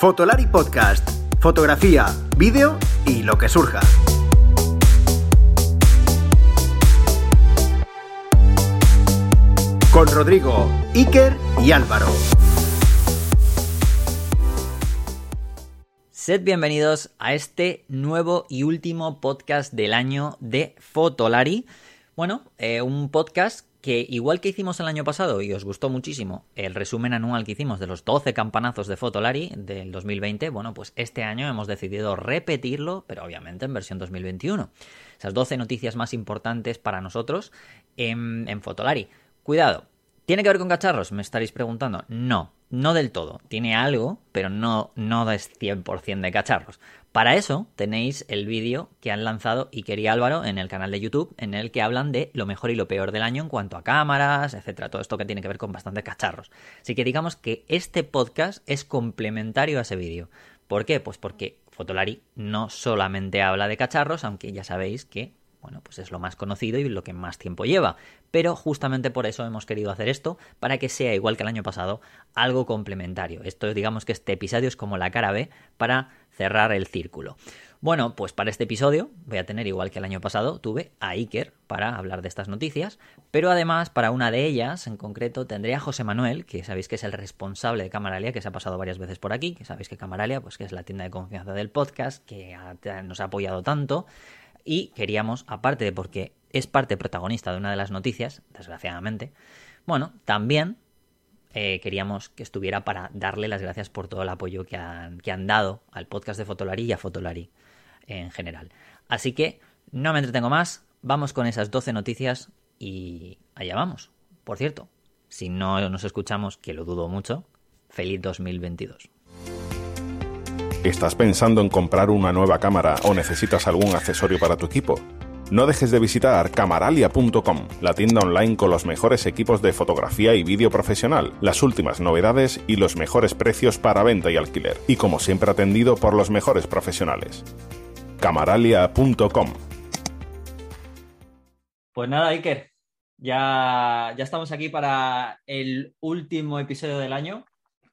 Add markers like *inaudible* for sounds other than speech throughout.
Fotolari Podcast. Fotografía, vídeo y lo que surja. Con Rodrigo, Iker y Álvaro. Sed bienvenidos a este nuevo y último podcast del año de Fotolari. Bueno, eh, un podcast que igual que hicimos el año pasado y os gustó muchísimo el resumen anual que hicimos de los 12 campanazos de Fotolari del 2020, bueno, pues este año hemos decidido repetirlo, pero obviamente en versión 2021. Esas 12 noticias más importantes para nosotros en, Fotolari. Cuidado, ¿tiene que ver con cacharros? Me estaréis preguntando. No, no del todo. Tiene algo, pero no, no es 100% de cacharros. Para eso tenéis el vídeo que han lanzado Iker y Álvaro en el canal de YouTube, en el que hablan de lo mejor y lo peor del año en cuanto a cámaras, etcétera. Todo esto que tiene que ver con bastantes cacharros. Así que digamos que este podcast es complementario a ese vídeo. ¿Por qué? Pues porque Fotolari no solamente habla de cacharros, aunque ya sabéis que bueno, pues es lo más conocido y lo que más tiempo lleva. Pero justamente por eso hemos querido hacer esto, para que sea igual que el año pasado, algo complementario. Esto, digamos que este episodio es como la cara B para cerrar el círculo. Bueno, pues para este episodio voy a tener, igual que el año pasado, tuve a Iker para hablar de estas noticias, pero además para una de ellas en concreto tendré a José Manuel, que sabéis que es el responsable de Camaralia, que se ha pasado varias veces por aquí, que sabéis que Camaralia, pues que es la tienda de confianza del podcast, que nos ha apoyado tanto, y queríamos, aparte de porque es parte protagonista de una de las noticias, desgraciadamente, bueno, también eh, queríamos que estuviera para darle las gracias por todo el apoyo que han, que han dado al podcast de Fotolari y a Fotolari en general. Así que no me entretengo más, vamos con esas 12 noticias y allá vamos. Por cierto, si no nos escuchamos, que lo dudo mucho, feliz 2022. ¿Estás pensando en comprar una nueva cámara o necesitas algún accesorio para tu equipo? No dejes de visitar camaralia.com, la tienda online con los mejores equipos de fotografía y vídeo profesional, las últimas novedades y los mejores precios para venta y alquiler, y como siempre atendido por los mejores profesionales. camaralia.com Pues nada, Iker, ya, ya estamos aquí para el último episodio del año.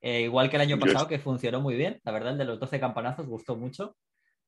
Eh, igual que el año pasado, que funcionó muy bien. La verdad, el de los 12 campanazos gustó mucho.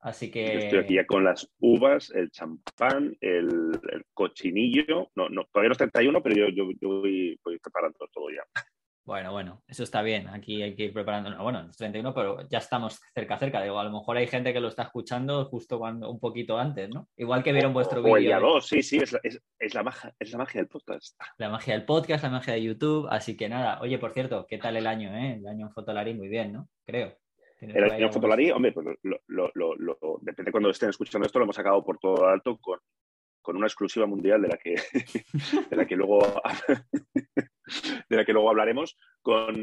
Así que. Yo estoy aquí ya con las uvas, el champán, el, cochinillo. No, no, todavía no es 31, pero yo, yo, voy, preparando todo ya. *laughs* Bueno, bueno, eso está bien. Aquí hay que ir preparando. bueno, es 31, pero ya estamos cerca, cerca. Digo, a lo mejor hay gente que lo está escuchando justo cuando un poquito antes, ¿no? Igual que vieron vuestro vídeo. O el día 2, sí, sí, es la, es, la magia, es la magia del podcast. La magia del podcast, la magia de YouTube. Así que nada, oye, por cierto, ¿qué tal el año, eh? El año en Fotolari, muy bien, ¿no? Creo. El año Fotolari, hombre, pues lo, lo, depende de cuando estén escuchando esto, lo hemos sacado por todo alto con, con una exclusiva mundial de la que, de la que luego *laughs* de la que luego hablaremos con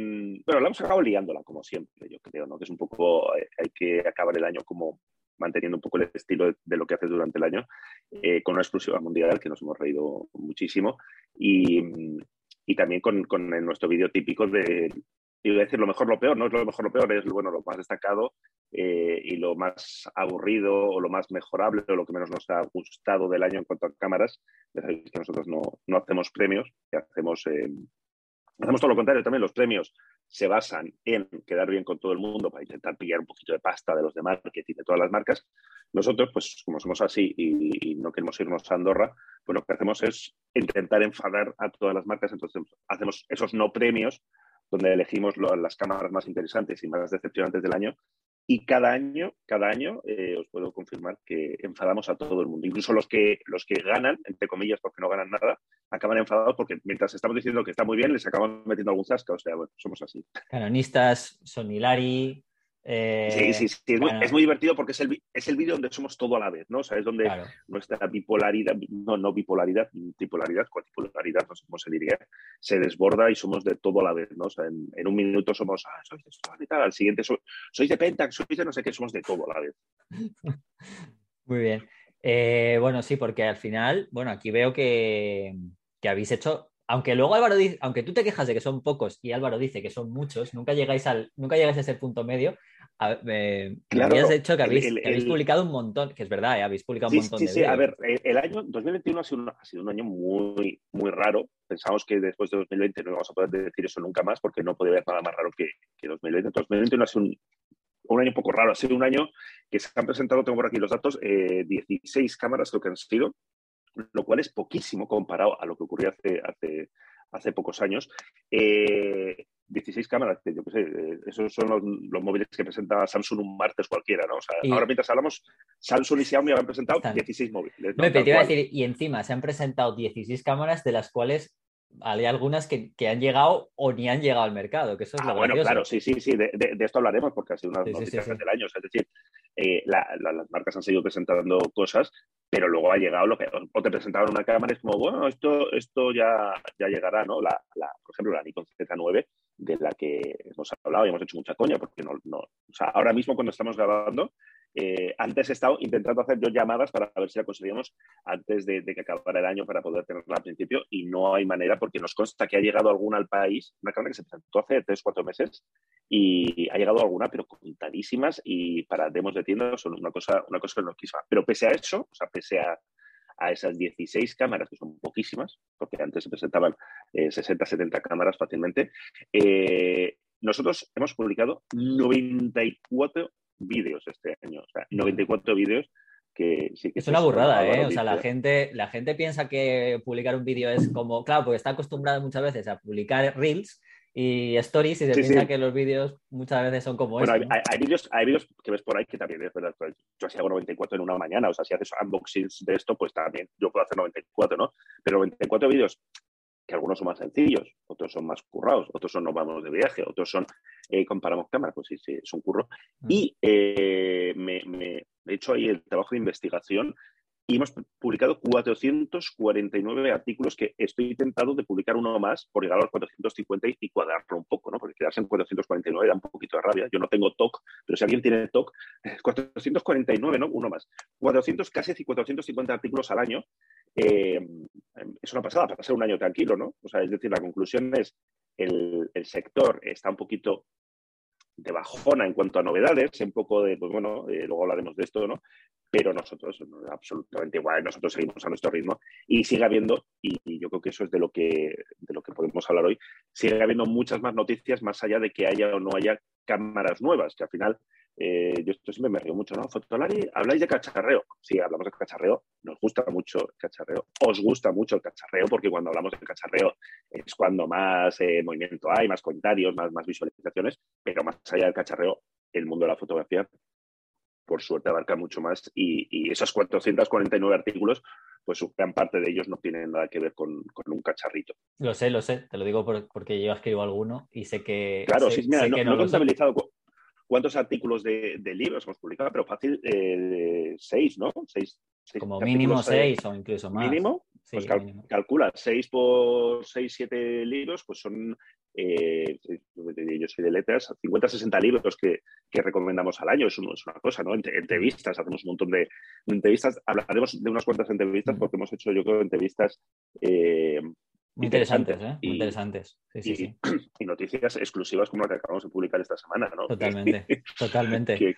bueno la hemos acabado liándola como siempre yo creo no que es un poco eh, hay que acabar el año como manteniendo un poco el estilo de, lo que haces durante el año eh, con una exclusiva mundial que nos hemos reído muchísimo y, y también con, con nuestro vídeo típico de iba a decir lo mejor, lo peor, no es lo mejor, lo peor, es bueno, lo más destacado eh, y lo más aburrido o lo más mejorable o lo que menos nos ha gustado del año en cuanto a cámaras. Ya sabéis que nosotros no, no hacemos premios, que hacemos, eh, hacemos todo lo contrario también. Los premios se basan en quedar bien con todo el mundo para intentar pillar un poquito de pasta de los de marketing de todas las marcas. Nosotros, pues como somos así y, y, no queremos irnos a Andorra, pues lo que hacemos es intentar enfadar a todas las marcas. Entonces hacemos esos no premios donde elegimos las cámaras más interesantes y más decepcionantes del año. Y cada año, cada año, eh, os puedo confirmar que enfadamos a todo el mundo. Incluso los que, los que ganan, entre comillas, porque no ganan nada, acaban enfadados porque mientras estamos diciendo que está muy bien, les acaban metiendo algún zasca. O sea, bueno, somos así. Canonistas, son Sí, sí, sí. Es, muy, divertido porque es el, es el vídeo donde somos todo a la vez, ¿no? O sea, es donde nuestra bipolaridad, no, no bipolaridad, tripolaridad, cuatripolaridad, no sé cómo se diría, se desborda y somos de todo a la vez, ¿no? O sea, en, un minuto somos, ah, sois de esto y tal, al siguiente sois de Pentax, sois de no sé qué, somos de todo a la vez. *laughs* muy bien. Eh, bueno, sí, porque al final, bueno, aquí veo que, que habéis hecho aunque luego Álvaro dice, aunque tú te quejas de que son pocos y Álvaro dice que son muchos, nunca llegáis al, nunca llegáis a ese punto medio, me habías dicho que habéis, publicado un montón, que es verdad, ¿eh? habéis publicado un montón sí, de Sí, a ver, el año 2021 ha sido, un, ha sido un año muy, muy raro. Pensamos que después de 2020 no íbamos a poder decir eso nunca más porque no puede haber nada más raro que, que 2020. 2021 ha sido un un año un poco raro, ha sido un año que se han presentado, tengo por aquí los datos, 16 eh, cámaras lo que han sido, lo cual es poquísimo comparado a lo que ocurrió hace, hace, hace pocos años. 16 eh, cámaras, yo qué sé, eh, esos son los, móviles que presenta Samsung un martes cualquiera, ¿no? O sea, ahora mientras hablamos, Samsung y Xiaomi han presentado 16 móviles. ¿no? te iba a decir, y encima se han presentado 16 cámaras, de las cuales hay algunas que, han llegado o ni han llegado al mercado, que eso es ah, lo Bueno, claro, sí, sí, sí, de, esto hablaremos porque ha sido una de noticias del año. es decir, eh, las marcas han seguido presentando cosas, pero luego ha llegado lo que. O te presentaron una cámara y es como, bueno, esto, esto ya, ya llegará, ¿no? La, por ejemplo, la Nikon Z9, de la que hemos hablado y hemos hecho mucha coña, porque no, no. O sea, ahora mismo cuando estamos grabando, eh, antes he estado intentando hacer yo llamadas para ver si la conseguíamos antes de, que acabara el año para poder tenerla al principio y no hay manera porque nos consta que ha llegado alguna al país, una cámara que se presentó hace tres, cuatro meses y ha llegado alguna, pero contadísimas y para demos de tienda son una cosa, una cosa loquísima. Pero pese a eso, o sea, pese a, esas 16 cámaras, que son poquísimas, porque antes se presentaban 60, eh, 70 cámaras fácilmente, eh, nosotros hemos publicado 94 vídeos este año, o sea, 94 vídeos que sí que... Es una burrada, ¿eh? O sea, la gente, la gente piensa que publicar un vídeo es como, claro, porque está acostumbrada muchas veces a publicar reels y stories y se piensa que los vídeos muchas veces son como bueno, Hay, hay, vídeos, hay vídeos que ves por ahí que también es verdad. Pues, yo si hago 94 en una mañana, o sea, si haces unboxings de esto, pues también yo puedo hacer 94, ¿no? Pero 94 vídeos que algunos son más sencillos, otros son más currados, otros son nos vamos de viaje, otros son eh, comparamos cámaras, pues sí, sí, es un curro. Mm. Y eh, me, he hecho ahí el trabajo de investigación y hemos publicado 449 artículos que estoy tentado de publicar uno más por llegar a los 450 y cuadrarlo un poco, ¿no? Porque quedarse en 449 da un poquito de rabia. Yo no tengo TOC, pero si alguien tiene TOC, *laughs* 449, ¿no? Uno más. 400, casi 450 artículos al año. Eh, es una pasada para ser un año tranquilo, ¿no? O sea, es decir, la conclusión es el, el sector está un poquito de bajona en cuanto a novedades, un poco de, pues bueno, eh, luego hablaremos de esto, ¿no? Pero nosotros, absolutamente igual, nosotros seguimos a nuestro ritmo y sigue habiendo, y, yo creo que eso es de lo que, de lo que podemos hablar hoy, sigue habiendo muchas más noticias más allá de que haya o no haya cámaras nuevas, que al final eh, yo esto siempre me río mucho, ¿no? Fotolari, habláis de cacharreo. Sí, hablamos de cacharreo, nos gusta mucho el cacharreo, os gusta mucho el cacharreo, porque cuando hablamos de cacharreo es cuando más eh, movimiento hay, más comentarios, más, más visualizaciones, pero más allá del cacharreo, el mundo de la fotografía, por suerte, abarca mucho más y, y esos 449 artículos, pues gran parte de ellos no tienen nada que ver con, un cacharrito. Lo sé, lo sé, te lo digo porque yo escribo alguno y sé que... Claro, sí, mira, no, he contabilizado cuántos artículos de, libros hemos publicado, pero fácil, eh, seis, ¿no? Seis, Como mínimo seis o incluso más. Mínimo, pues calcula, seis por seis, siete libros, pues son, eh, yo soy de letras, 50, 60 libros que, recomendamos al año, es, es, una cosa, ¿no? Entrevistas, hacemos un montón de entrevistas, hablaremos de unas cuantas entrevistas porque hemos hecho, yo creo, entrevistas eh, muy interesantes, ¿eh? Muy interesantes. Sí, sí, y, sí. *clears throat* y, noticias exclusivas como la que acabamos de publicar esta semana, ¿no? Totalmente, *laughs* totalmente.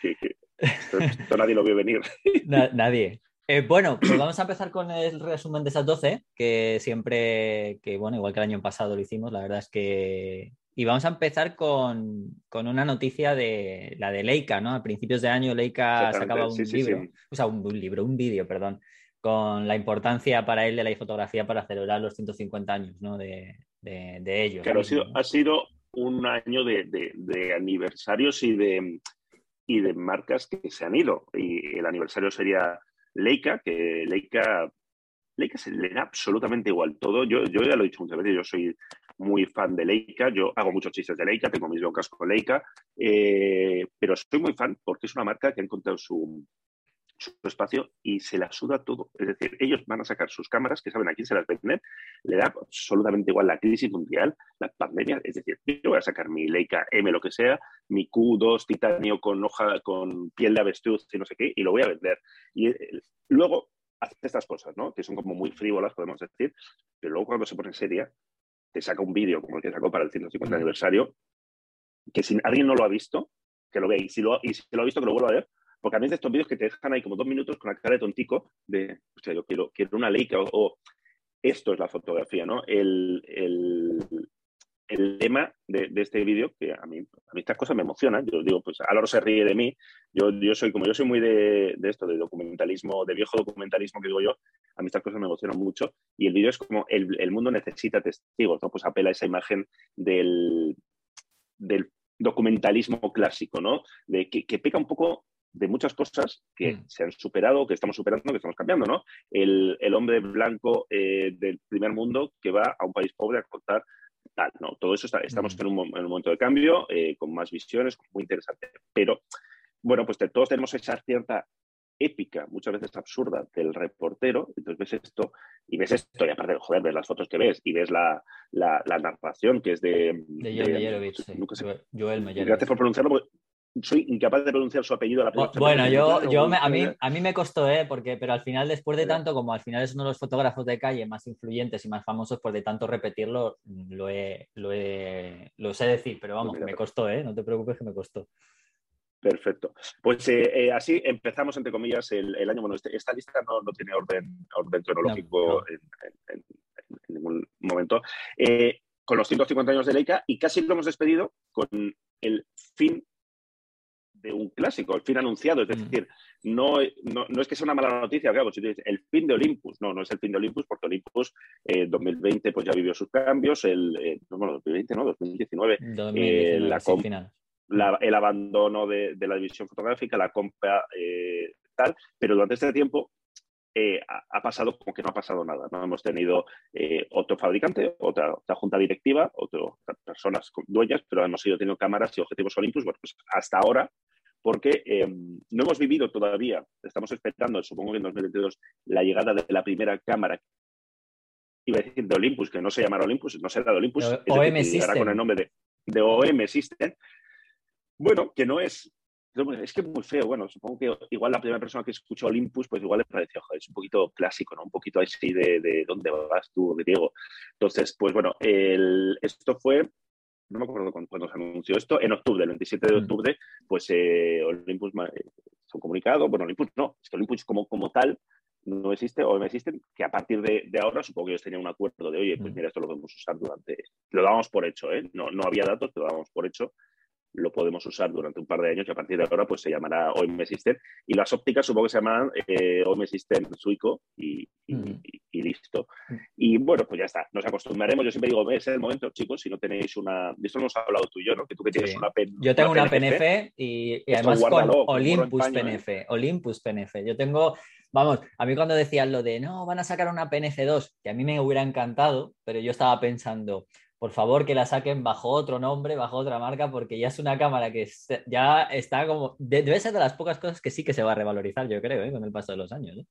esto, nadie lo vio venir. *laughs* nadie. *clears throat* Eh, bueno, pues vamos a empezar con el resumen de esas 12, que siempre, que bueno, igual que el año pasado lo hicimos, la verdad es que... Y vamos a empezar con, con una noticia de la de Leica, ¿no? A principios de año Leica sacaba un libro, o sea, un, un libro, un vídeo, perdón, con la importancia para él de la fotografía para celebrar los 150 años ¿no? de, de, ellos. Claro, ha sido, ha sido un año de, aniversarios y de, y de marcas que se han ido. Y el aniversario sería Leica, que Leica, Leica se le da absolutamente igual todo. Yo, yo ya lo he dicho muchas veces, yo soy muy fan de Leica, yo hago muchos chistes de Leica, tengo mis broncas con Leica, eh, pero soy muy fan porque es una marca que ha encontrado su, su espacio y se la suda todo. Es decir, ellos van a sacar sus cámaras, que saben a quién se las venden, le da absolutamente igual la crisis mundial, la pandemia. Es decir, yo voy a sacar mi Leica M, lo que sea, mi Q2 titanio con hoja, con piel de avestruz y no sé qué, y lo voy a vender. Y eh, luego hace estas cosas, ¿no? Que son como muy frívolas, podemos decir, pero luego cuando se pone seria, te saca un vídeo como el que sacó para el 150 aniversario, que si alguien no lo ha visto, que lo vea, y si lo, y si lo ha visto, que lo vuelva a ver, porque a de estos vídeos que te dejan ahí como dos minutos con la cara de tontico de, o sea, yo quiero, quiero una Leica o, esto es la fotografía, ¿no? El, el lema de, este vídeo, que a mí, a mí estas cosas me emocionan. Yo digo, pues Álvaro se ríe de mí. Yo, yo soy, como yo soy muy de, esto, de documentalismo, de viejo documentalismo que digo yo, a mí estas cosas me emocionan mucho. Y el vídeo es como el, mundo necesita testigos, ¿no? Pues apela a esa imagen del, del documentalismo clásico, ¿no? De que, que peca un poco de muchas cosas que mm. se han superado, que estamos superando, que estamos cambiando, ¿no? El, hombre blanco eh, del primer mundo que va a un país pobre a contar tal, ¿no? Todo eso está, estamos mm. en, un, momento de cambio, eh, con más visiones, muy interesante. Pero, bueno, pues todos tenemos esa cierta épica, muchas veces absurda, del reportero, entonces ves esto y ves esto, y aparte, joder, ves las fotos que ves y ves la, la, narración que es de... De Joel Joel Gracias por pronunciarlo, soy incapaz de pronunciar su apellido. La bueno, yo, yo a, mí, a mí me costó, ¿eh? Porque, pero al final, después de tanto, como al final es uno de los fotógrafos de calle más influyentes y más famosos, pues de tanto repetirlo, lo, he, lo, he, lo sé decir, pero vamos, me costó, ¿eh? No te preocupes que me costó. Perfecto. Pues eh, eh, así empezamos, entre comillas, el, año. Bueno, este, esta lista no, no, tiene orden, orden cronológico En, ningún momento. Eh, con los 150 años de Leica y casi lo hemos despedido con el fin de un clásico, el fin anunciado. Es decir, no, no, es que sea una mala noticia, claro, si dices el fin de Olympus, no, no es el fin de Olympus, porque Olympus eh, 2020 pues ya vivió sus cambios, el, eh, no, 2020, no, 2019, eh, la, final. el abandono de, la división fotográfica, la compra eh, tal, pero durante este tiempo ha, pasado como que no ha pasado nada. ¿no? Hemos tenido otro fabricante, otra, junta directiva, otras personas dueñas, pero hemos ido teniendo cámaras y objetivos Olympus. Bueno, pues hasta ahora porque em, no hemos vivido todavía, estamos esperando, supongo que en 2022, la llegada de la primera cámara, iba a decir de Olympus, que no se llamará Olympus, no será de Olympus, OM decir, con el nombre de, de OM System. Bueno, que no es, es que es muy feo, bueno, supongo que igual la primera persona que escuchó Olympus, pues igual le pareció, joder, es un poquito clásico, ¿no? Un poquito así de, de dónde vas tú, Diego. Entonces, pues bueno, el, esto fue no me acuerdo cuándo, se anunció esto, en octubre, el 27 de mm. octubre, pues eh, Olympus eh, se un comunicado, bueno, Olympus no, es que Olympus como, como tal no existe o no que a partir de, ahora supongo que ellos tenían un acuerdo de, oye, pues mm. mira, esto lo podemos usar durante, lo dábamos por hecho, ¿eh? no, no había datos, lo dábamos por hecho, lo podemos usar durante un par de años y a partir de ahora pues se llamará OM System y las ópticas supongo que se llamarán eh, OM System Suico y, listo. Y bueno, pues ya está, nos acostumbraremos. Yo siempre digo, es el momento, chicos, si no tenéis una... De esto hemos hablado tú y yo, ¿no? Que tú que tienes una PNF. Yo tengo una, PNF, y, además con Olympus PNF. ¿eh? Olympus PNF. Yo tengo... Vamos, a mí cuando decían lo de no, van a sacar una PNF2, que a mí me hubiera encantado, pero yo estaba pensando, por favor que la saquen bajo otro nombre, bajo otra marca, porque ya es una cámara que ya está como... debe ser de las pocas cosas que sí que se va a revalorizar, yo creo, ¿eh? con el paso de los años. Es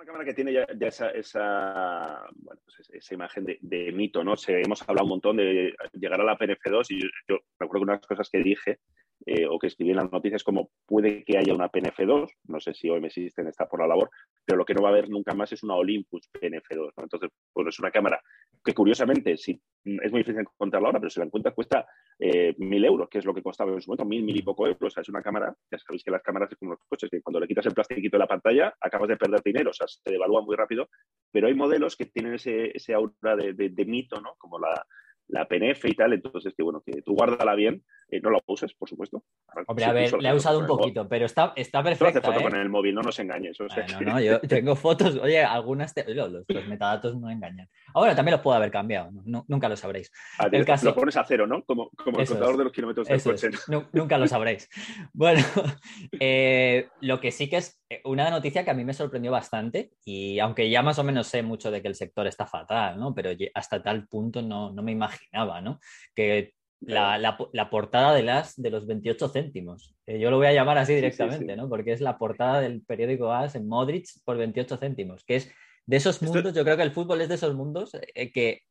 una cámara que tiene ya, esa, esa, pues esa, imagen de, mito, ¿no? Se, hemos hablado un montón de llegar a la PNF2 y yo, yo recuerdo que de las cosas que dije eh, o que escribí en las noticias como puede que haya una PNF2, no sé si OM System está por la labor, pero lo que no va a haber nunca más es una Olympus PNF2. Entonces, pues es una cámara que curiosamente, si, es muy difícil encontrarla ahora, pero si la encuentras cuesta eh, mil euros, que es lo que costaba en su momento, mil, mil y poco euros. O sea, es una cámara, ya sabéis que las cámaras es como los coches, que cuando le quitas el plastiquito de la pantalla acabas de perder dinero, o sea, se devalúa muy rápido, pero hay modelos que tienen ese, ese aura de, de mito, ¿no? Como la, la PNF y tal, entonces que bueno, que tú guárdala bien, eh, no la uses, por supuesto. Hombre, a ver, le he usado un poquito, pero está, está perfecta. Hace foto ¿eh? con el móvil, no nos engañes. no, no, yo tengo fotos, oye, algunas, los, metadatos no engañan. Ahora también los puedo haber cambiado, nunca lo sabréis. Ah, el caso... Lo pones a cero, ¿no? Como, como el contador de los kilómetros del coche. Nunca lo sabréis. *laughs* Bueno, *laughs* eh, lo que sí que es una noticia que a mí me sorprendió bastante y aunque ya más o menos sé mucho de que el sector está fatal, ¿no? Pero hasta tal punto no, no me imaginaba, ¿no? Que la, la, portada de las de los 28 céntimos. Eh, yo lo voy a llamar así directamente, ¿no? Porque es la portada del periódico AS en Modric por 28 céntimos, que es de esos mundos, yo creo que el fútbol es de esos mundos eh, que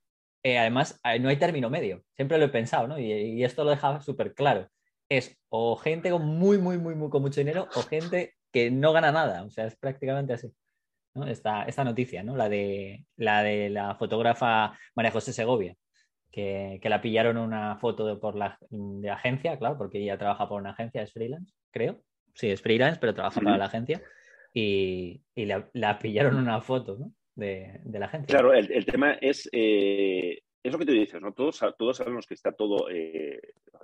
eh, además no hay término medio. Siempre lo he pensado, ¿no? Y, esto lo deja súper claro. Es o gente con muy, muy, muy, muy, con mucho dinero o gente que no gana nada. O sea, es prácticamente así. ¿no? Esta, esta noticia, ¿no? La de, la de la fotógrafa María José Segovia que, la pillaron una foto de, por la de agencia, claro, porque ella trabaja por una agencia, es freelance, creo. Sí, es freelance, pero trabaja para la agencia. Y, la, pillaron una foto ¿no? de, la agencia. Claro, el, tema es, eh, es lo que tú dices, ¿no? Todos, todos sabemos que está todo, eh,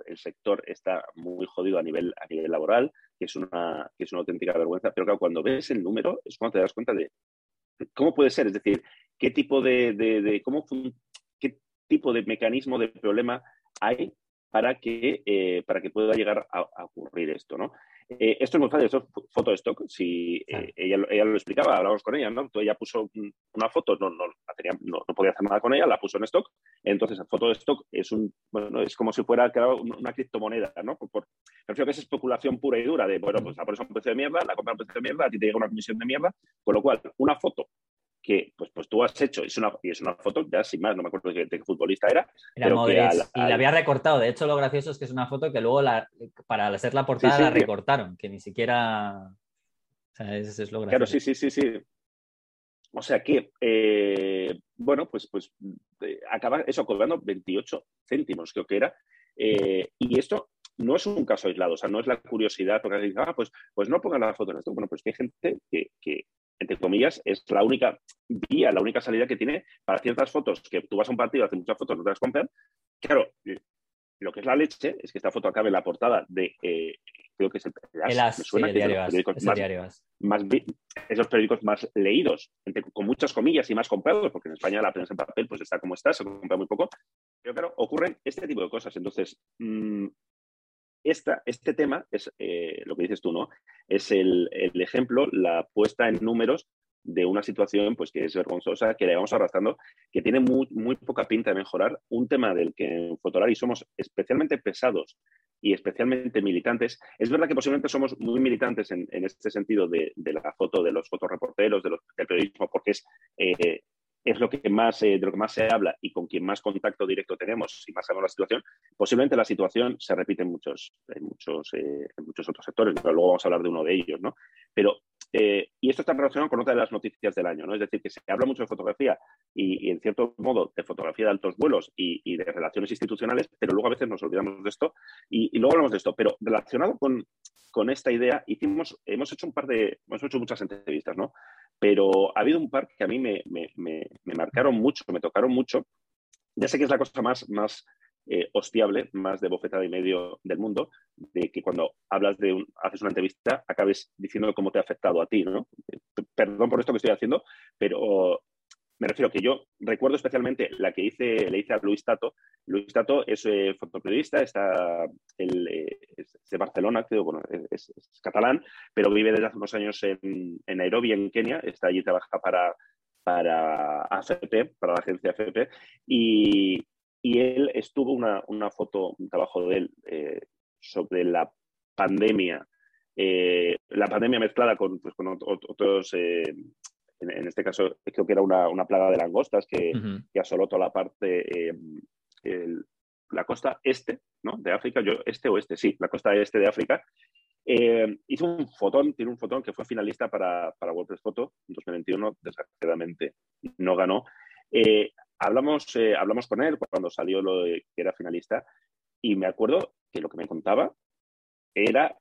el sector está muy jodido a nivel, a nivel laboral, que es, una, que es una auténtica vergüenza, pero claro, cuando ves el número es cuando te das cuenta de cómo puede ser, es decir, qué tipo de, de, cómo, qué tipo de mecanismo de problema hay para que, eh, para que pueda llegar a, a ocurrir esto, ¿no? Eh, esto es muy fácil, esto es foto stock. Si eh, ella, ella, lo explicaba, hablamos con ella, ¿no? Entonces ella puso una foto, no, no, no, no, podía hacer nada con ella, la puso en stock. Entonces, la foto de stock es un, bueno, es como si fuera una criptomoneda, ¿no? Por, prefiero que es especulación pura y dura de, bueno, pues la pones a un precio de mierda, la compras a un precio de mierda, a ti te llega una comisión de mierda, con lo cual, una foto que pues, pues tú has hecho, es una, y es una foto, ya sin más, no me acuerdo de qué, futbolista era. Era y la había recortado. De hecho, lo gracioso es que es una foto que luego la, para hacer la portada la recortaron, que ni siquiera. O sea, es, es lo gracioso. Claro, sí, sí, sí, sí. O sea que, eh, bueno, pues, pues eh, acaba eso cobrando 28 céntimos, creo que era. Eh, y esto no es un caso aislado, o sea, no es la curiosidad, porque dicen, ah, pues, pues no pongan la foto en esto. Bueno, pues que hay gente que, que, entre comillas, es la única vía, la única salida que tiene para ciertas fotos, que tú vas a un partido, haces muchas fotos, no te las compran. Claro, lo que es la leche es que esta foto acabe en la portada de, eh, creo que es el, más, esos periódicos más leídos, con muchas comillas y más comprados, porque en España la prensa en papel pues está como está, se compra muy poco. Pero claro, ocurren este tipo de cosas. Entonces, mmm, este tema es eh, lo que dices tú, ¿no? Es el, ejemplo, la puesta en números de una situación pues, que es vergonzosa, que le vamos arrastrando, que tiene muy, poca pinta de mejorar. Un tema del que en Fotolari somos especialmente pesados y especialmente militantes. Es verdad que posiblemente somos muy militantes en, este sentido de, la foto, de los fotoreporteros, de los, del periodismo, porque es eh, es lo que más, eh, de lo que más se habla y con quien más contacto directo tenemos y más sabemos la situación, posiblemente la situación se repite en muchos, muchos, eh, en muchos otros sectores, pero luego vamos a hablar de uno de ellos, ¿no? Pero, eh, y esto está relacionado con otra de las noticias del año, ¿no? Es decir, que se habla mucho de fotografía y, en cierto modo, de fotografía de altos vuelos y, de relaciones institucionales, pero luego a veces nos olvidamos de esto y, luego hablamos de esto. Pero relacionado con, con esta idea, hicimos, hemos hecho un par de, hemos hecho muchas entrevistas, ¿no? pero ha habido un par que a mí me, marcaron mucho, me tocaron mucho. Ya sé que es la cosa más, más eh, hostiable, más de bofetada y medio del mundo, de que cuando hablas de un, haces una entrevista acabes diciendo cómo te ha afectado a ti, ¿no? Perdón por esto que estoy haciendo, pero me refiero que yo recuerdo especialmente la que hice, le hice a Luis Tato. Luis Tato es eh, fotoperiodista, está eh, es de Barcelona, creo, bueno, es, catalán, pero vive desde hace unos años en, en, Nairobi, en Kenia. Está allí, trabaja para, para AFP, para la agencia AFP, y, y él estuvo una, una, foto, un trabajo de él eh, sobre la pandemia, la pandemia mezclada con, pues, con otros en, este caso creo que era una, plaga de langostas que, asoló toda la parte, eh, la costa este ¿no? de África, yo este o este, sí, la costa este de África. Eh, hizo un fotón, tiene un fotón que fue finalista para, para WordPress Photo en 2021, desgraciadamente no ganó. Eh, hablamos, hablamos con él cuando salió lo de que era finalista y me acuerdo que lo que me contaba era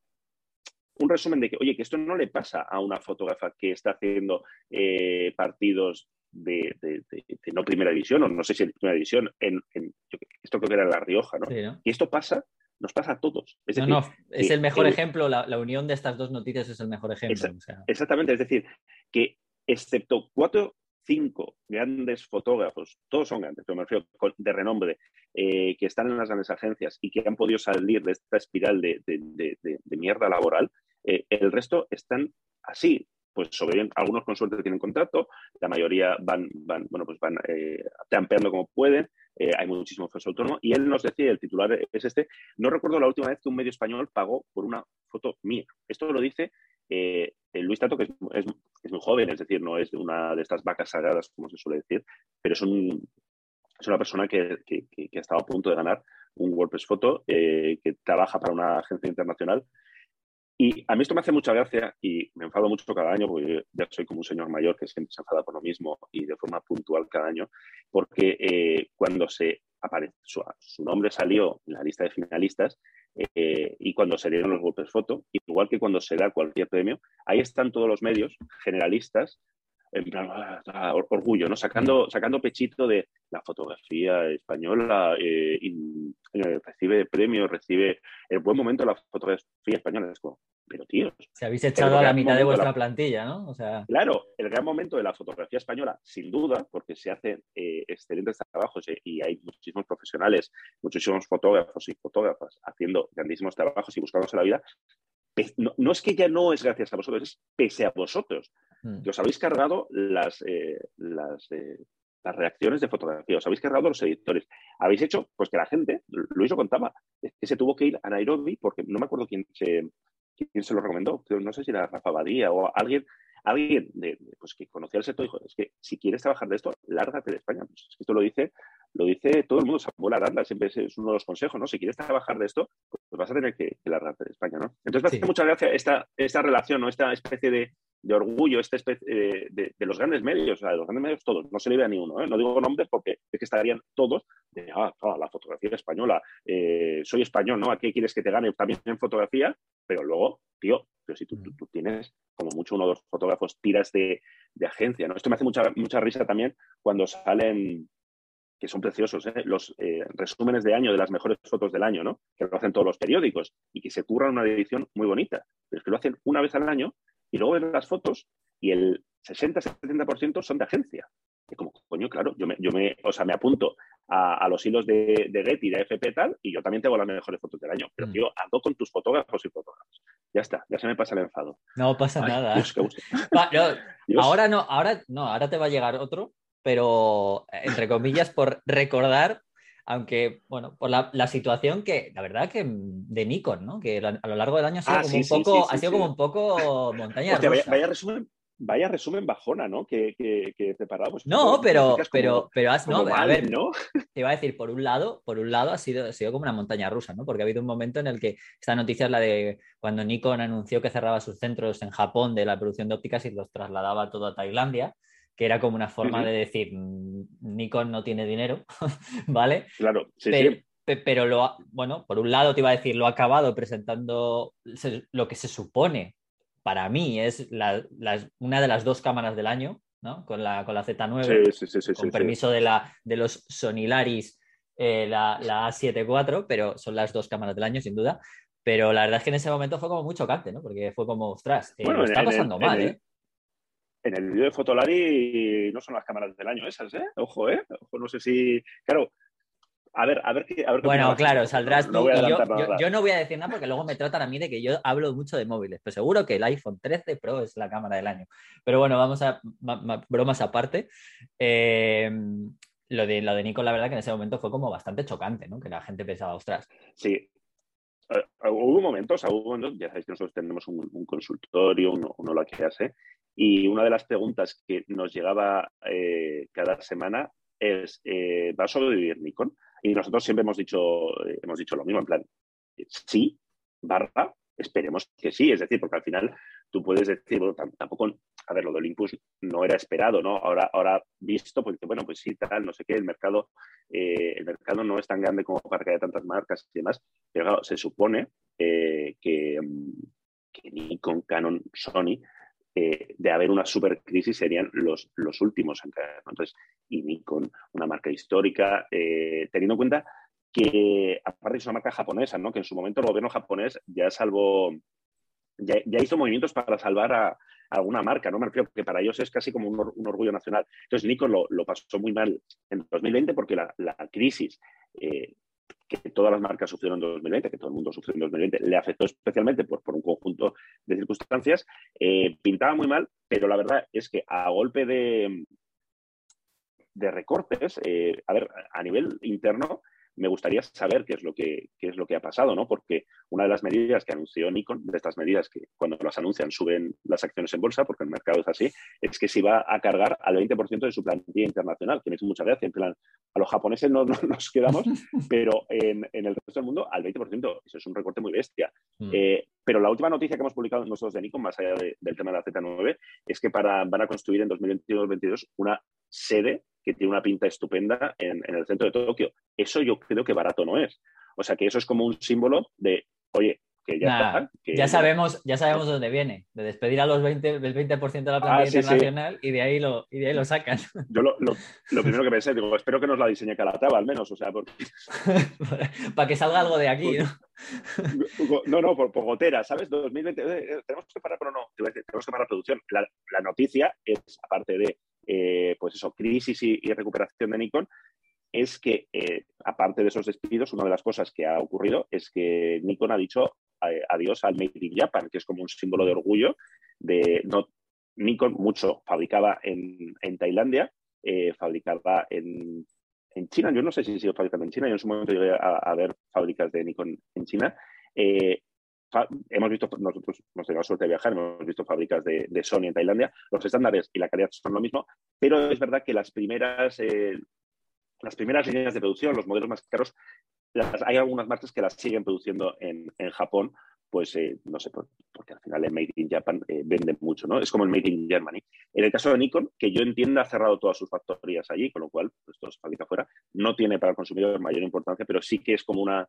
un resumen de que, oye, que esto no le pasa a una fotógrafa que está haciendo eh, partidos de, no primera división, o no sé si en primera división, en, esto creo que era La Rioja, ¿no? Y esto pasa, nos pasa a todos. Es, no, no, es el mejor ejemplo, la, unión de estas dos noticias es el mejor ejemplo. Exactamente, es decir, que excepto cuatro, cinco grandes fotógrafos, todos son grandes, pero me refiero de renombre, eh, que están en las grandes agencias y que han podido salir de esta espiral de, mierda laboral, eh, el resto están así, pues sobreviven, algunos con tienen contrato, la mayoría van, van bueno, pues van eh, como pueden, eh, hay muchísimo falso autónomo, y él nos decía, el titular es este, no recuerdo la última vez que un medio español pagó por una foto mía. Esto lo dice eh, Luis Tato, que es, muy joven, es decir, no es una de estas vacas sagradas, como se suele decir, pero es, un, es una persona que, que, ha estado a punto de ganar un WordPress Photo, que trabaja para una agencia internacional. Y a mí esto me hace mucha gracia y me enfado mucho cada año, porque ya soy como un señor mayor que siempre se enfada por lo mismo y de forma puntual cada año, porque eh, cuando se su, nombre salió en la lista de finalistas eh, y cuando se dieron los golpes foto, igual que cuando se da cualquier premio, ahí están todos los medios generalistas en plan, ah, orgullo, ¿no? Sacando, sacando pechito de la fotografía española, eh, eh, recibe premios, recibe el buen momento de la fotografía española. Es como, pero tíos. Se habéis echado a la mitad de vuestra plantilla, ¿no? O sea... Claro, el gran momento de la fotografía española, sin duda, porque se hacen eh, excelentes trabajos y hay muchísimos profesionales, muchísimos fotógrafos y fotógrafas haciendo grandísimos trabajos y buscándose la vida. No, es que ya no es gracias a vosotros, es pese a vosotros. Que os habéis cargado las, eh, las, eh, las reacciones de fotografía, os habéis cargado los editores. Habéis hecho, pues que la gente, Luis lo contaba, que se tuvo que ir a Nairobi porque no me acuerdo quién se, ¿Quién se lo recomendó? No sé si era Rafa Badía o alguien, alguien de, pues que conocía el sector dijo, es que si quieres trabajar de esto, lárgate de España. Pues esto lo dice, lo dice todo el mundo, Samuel Aranda, siempre es, uno de los consejos, ¿no? Si quieres trabajar de esto, pues vas a tener que, largarte de España, ¿no? Entonces me hace mucha gracia esta, esta relación, ¿no? Esta especie de, orgullo, esta especie de, los grandes medios, o sea, de los grandes medios todos, no se le ve a ni uno, ¿eh? no digo nombres porque es que estarían todos de, ah, la fotografía española, eh, soy español, ¿no? Aquí quieres que te gane también en fotografía, pero luego, tío, pero si tú, tú, tienes como mucho uno de los fotógrafos tiras de, agencia, ¿no? Esto me hace mucha, mucha risa también cuando salen, que son preciosos, ¿eh? los eh, resúmenes de año de las mejores fotos del año, ¿no? Que lo hacen todos los periódicos y que se curran una edición muy bonita, pero es que lo hacen una vez al año y luego ven las fotos y el 60-70% son de agencia. Y como, coño, claro, yo me, yo me, o sea, me apunto a, los hilos de, de Getty, de FP tal, y yo también tengo las mejores fotos del año. Pero, mm. tío, ando con tus fotógrafos y fotógrafos. Ya está, ya se me pasa el enfado. No pasa nada. ahora no, ahora no, ahora te va a llegar otro, pero entre comillas, por recordar aunque, bueno, por la, situación que, la verdad que de Nikon, ¿no? Que a lo largo del año ha sido, ah, como, un poco, ha sido como un poco montaña vaya, resumen, Vaya resumen bajona, ¿no? Que, que, preparamos. No, pero, pero, pero has, no, a ver, ¿no? Te iba a decir, por un lado, por un lado ha sido, ha sido como una montaña rusa, ¿no? Porque ha habido un momento en el que esta noticia es la de cuando Nikon anunció que cerraba sus centros en Japón de la producción de ópticas y los trasladaba todo a Tailandia que era como una forma de decir, mm, Nikon no tiene dinero, *laughs* ¿vale? Claro, sí, pero, sí. Pero lo, bueno, por un lado te iba a decir, lo ha acabado presentando lo que se supone para mí es una de las dos cámaras del año, ¿no? Con la, con la Z9, con permiso de, la, de los Sonilaris, eh, la, la A7 pero son las dos cámaras del año, sin duda. Pero la verdad es que en ese momento fue como muy chocante, ¿no? Porque fue como, ostras, eh, está pasando mal, ¿eh? En el vídeo de Fotolari no son las cámaras del año esas, ¿eh? Ojo, ¿eh? Ojo, no sé si. Claro, a ver, a ver qué. bueno, claro, saldrás tú. yo, no voy a decir nada porque luego me tratan a mí de que yo hablo mucho de móviles. Pero seguro que el iPhone 13 Pro es la cámara del año. Pero bueno, vamos a. bromas aparte. Eh, lo de, lo de Nico, la verdad que en ese momento fue como bastante chocante, ¿no? Que la gente pensaba, ostras. Sí. Eh, hubo momentos, hubo ya sabéis que nosotros tenemos un, consultorio, uno, uno, lo que hace, y una de las preguntas que nos llegaba eh, cada semana es, ¿va a sobrevivir Nikon? Y nosotros siempre hemos dicho, eh, hemos dicho lo mismo, en plan, sí, barra, esperemos que sí. Es decir, porque al final tú puedes decir, bueno, tampoco, a ver, lo del Olympus no era esperado, ¿no? Ahora, ahora visto, pues bueno, pues sí, tal, no sé qué, el mercado, eh, el mercado no es tan grande como para que haya tantas marcas y demás, pero claro, se supone eh, que Nikon, Canon, Sony eh, de haber una supercrisis serían los, los últimos en caer. Entonces, y Nikon, una marca histórica, eh, teniendo en cuenta que aparte es una marca japonesa, ¿no? que en su momento el gobierno japonés ya salvó, ya, hizo movimientos para salvar a, alguna marca, ¿no? Me refiero que para ellos es casi como un, orgullo nacional. Entonces, Nikon lo, lo, pasó muy mal en 2020 porque la, la crisis eh, que todas las marcas sufrieron en 2020, que todo el mundo sufrió en 2020, le afectó especialmente por, un conjunto de circunstancias, eh, pintaba muy mal, pero la verdad es que a golpe de, de recortes, eh, a ver, a nivel interno, me gustaría saber qué es lo que, es lo que ha pasado, ¿no? Porque una de las medidas que anunció Nikon, de estas medidas que cuando las anuncian suben las acciones en bolsa, porque el mercado es así, es que se iba a cargar al 20% de su plantilla internacional, que me hizo mucha gracia. En plan, a los japoneses no, *laughs* nos quedamos, pero en, el resto del mundo al 20%. Eso es un recorte muy bestia. Mm. Eh, pero la última noticia que hemos publicado nosotros de Nikon, más allá del tema de la Z9, es que para, van a construir en 2022-2022 una sede que tiene una pinta estupenda en, el centro de Tokio. Eso yo creo que barato no es. O sea que eso es como un símbolo de, oye, que ya está, que, ya, sabemos, ya sabemos dónde viene, de despedir a los 20, del 20% de la plantilla ah, internacional Y, de ahí lo, y de ahí lo sacan. *laughs* Yo lo, lo, primero que pensé, digo, espero que nos la diseñe Calataba al menos, o sea, porque... *laughs* para que salga algo de aquí, ¿no? *laughs* no, no, por, gotera, ¿sabes? 2020, eh, tenemos que parar, pero no, tenemos que parar la producción. La, la noticia es, aparte de, eh, pues eso, crisis y, recuperación de Nikon, es que, eh, aparte de esos despidos, una de las cosas que ha ocurrido es que Nikon ha dicho eh, adiós al Made in Japan, que es como un símbolo de orgullo. De, no, Nikon mucho fabricaba en, Tailandia, fabricaba en, China. Yo no sé si sigue fabricando en China, yo en su momento llegué a, ver fábricas de Nikon en China hemos visto, nosotros hemos tenido suerte de viajar, hemos visto fábricas de, Sony en Tailandia, los estándares y la calidad son lo mismo, pero es verdad que las primeras, eh, las primeras líneas de producción, los modelos más caros, hay algunas marcas que las siguen produciendo en, Japón, pues eh, no sé, porque al final el Made in Japan eh, vende mucho, ¿no? Es como el Made in Germany. En el caso de Nikon, que yo entiendo ha cerrado todas sus factorías allí, con lo cual, pues todo se fabrica afuera, no tiene para el consumidor mayor importancia, pero sí que es como una,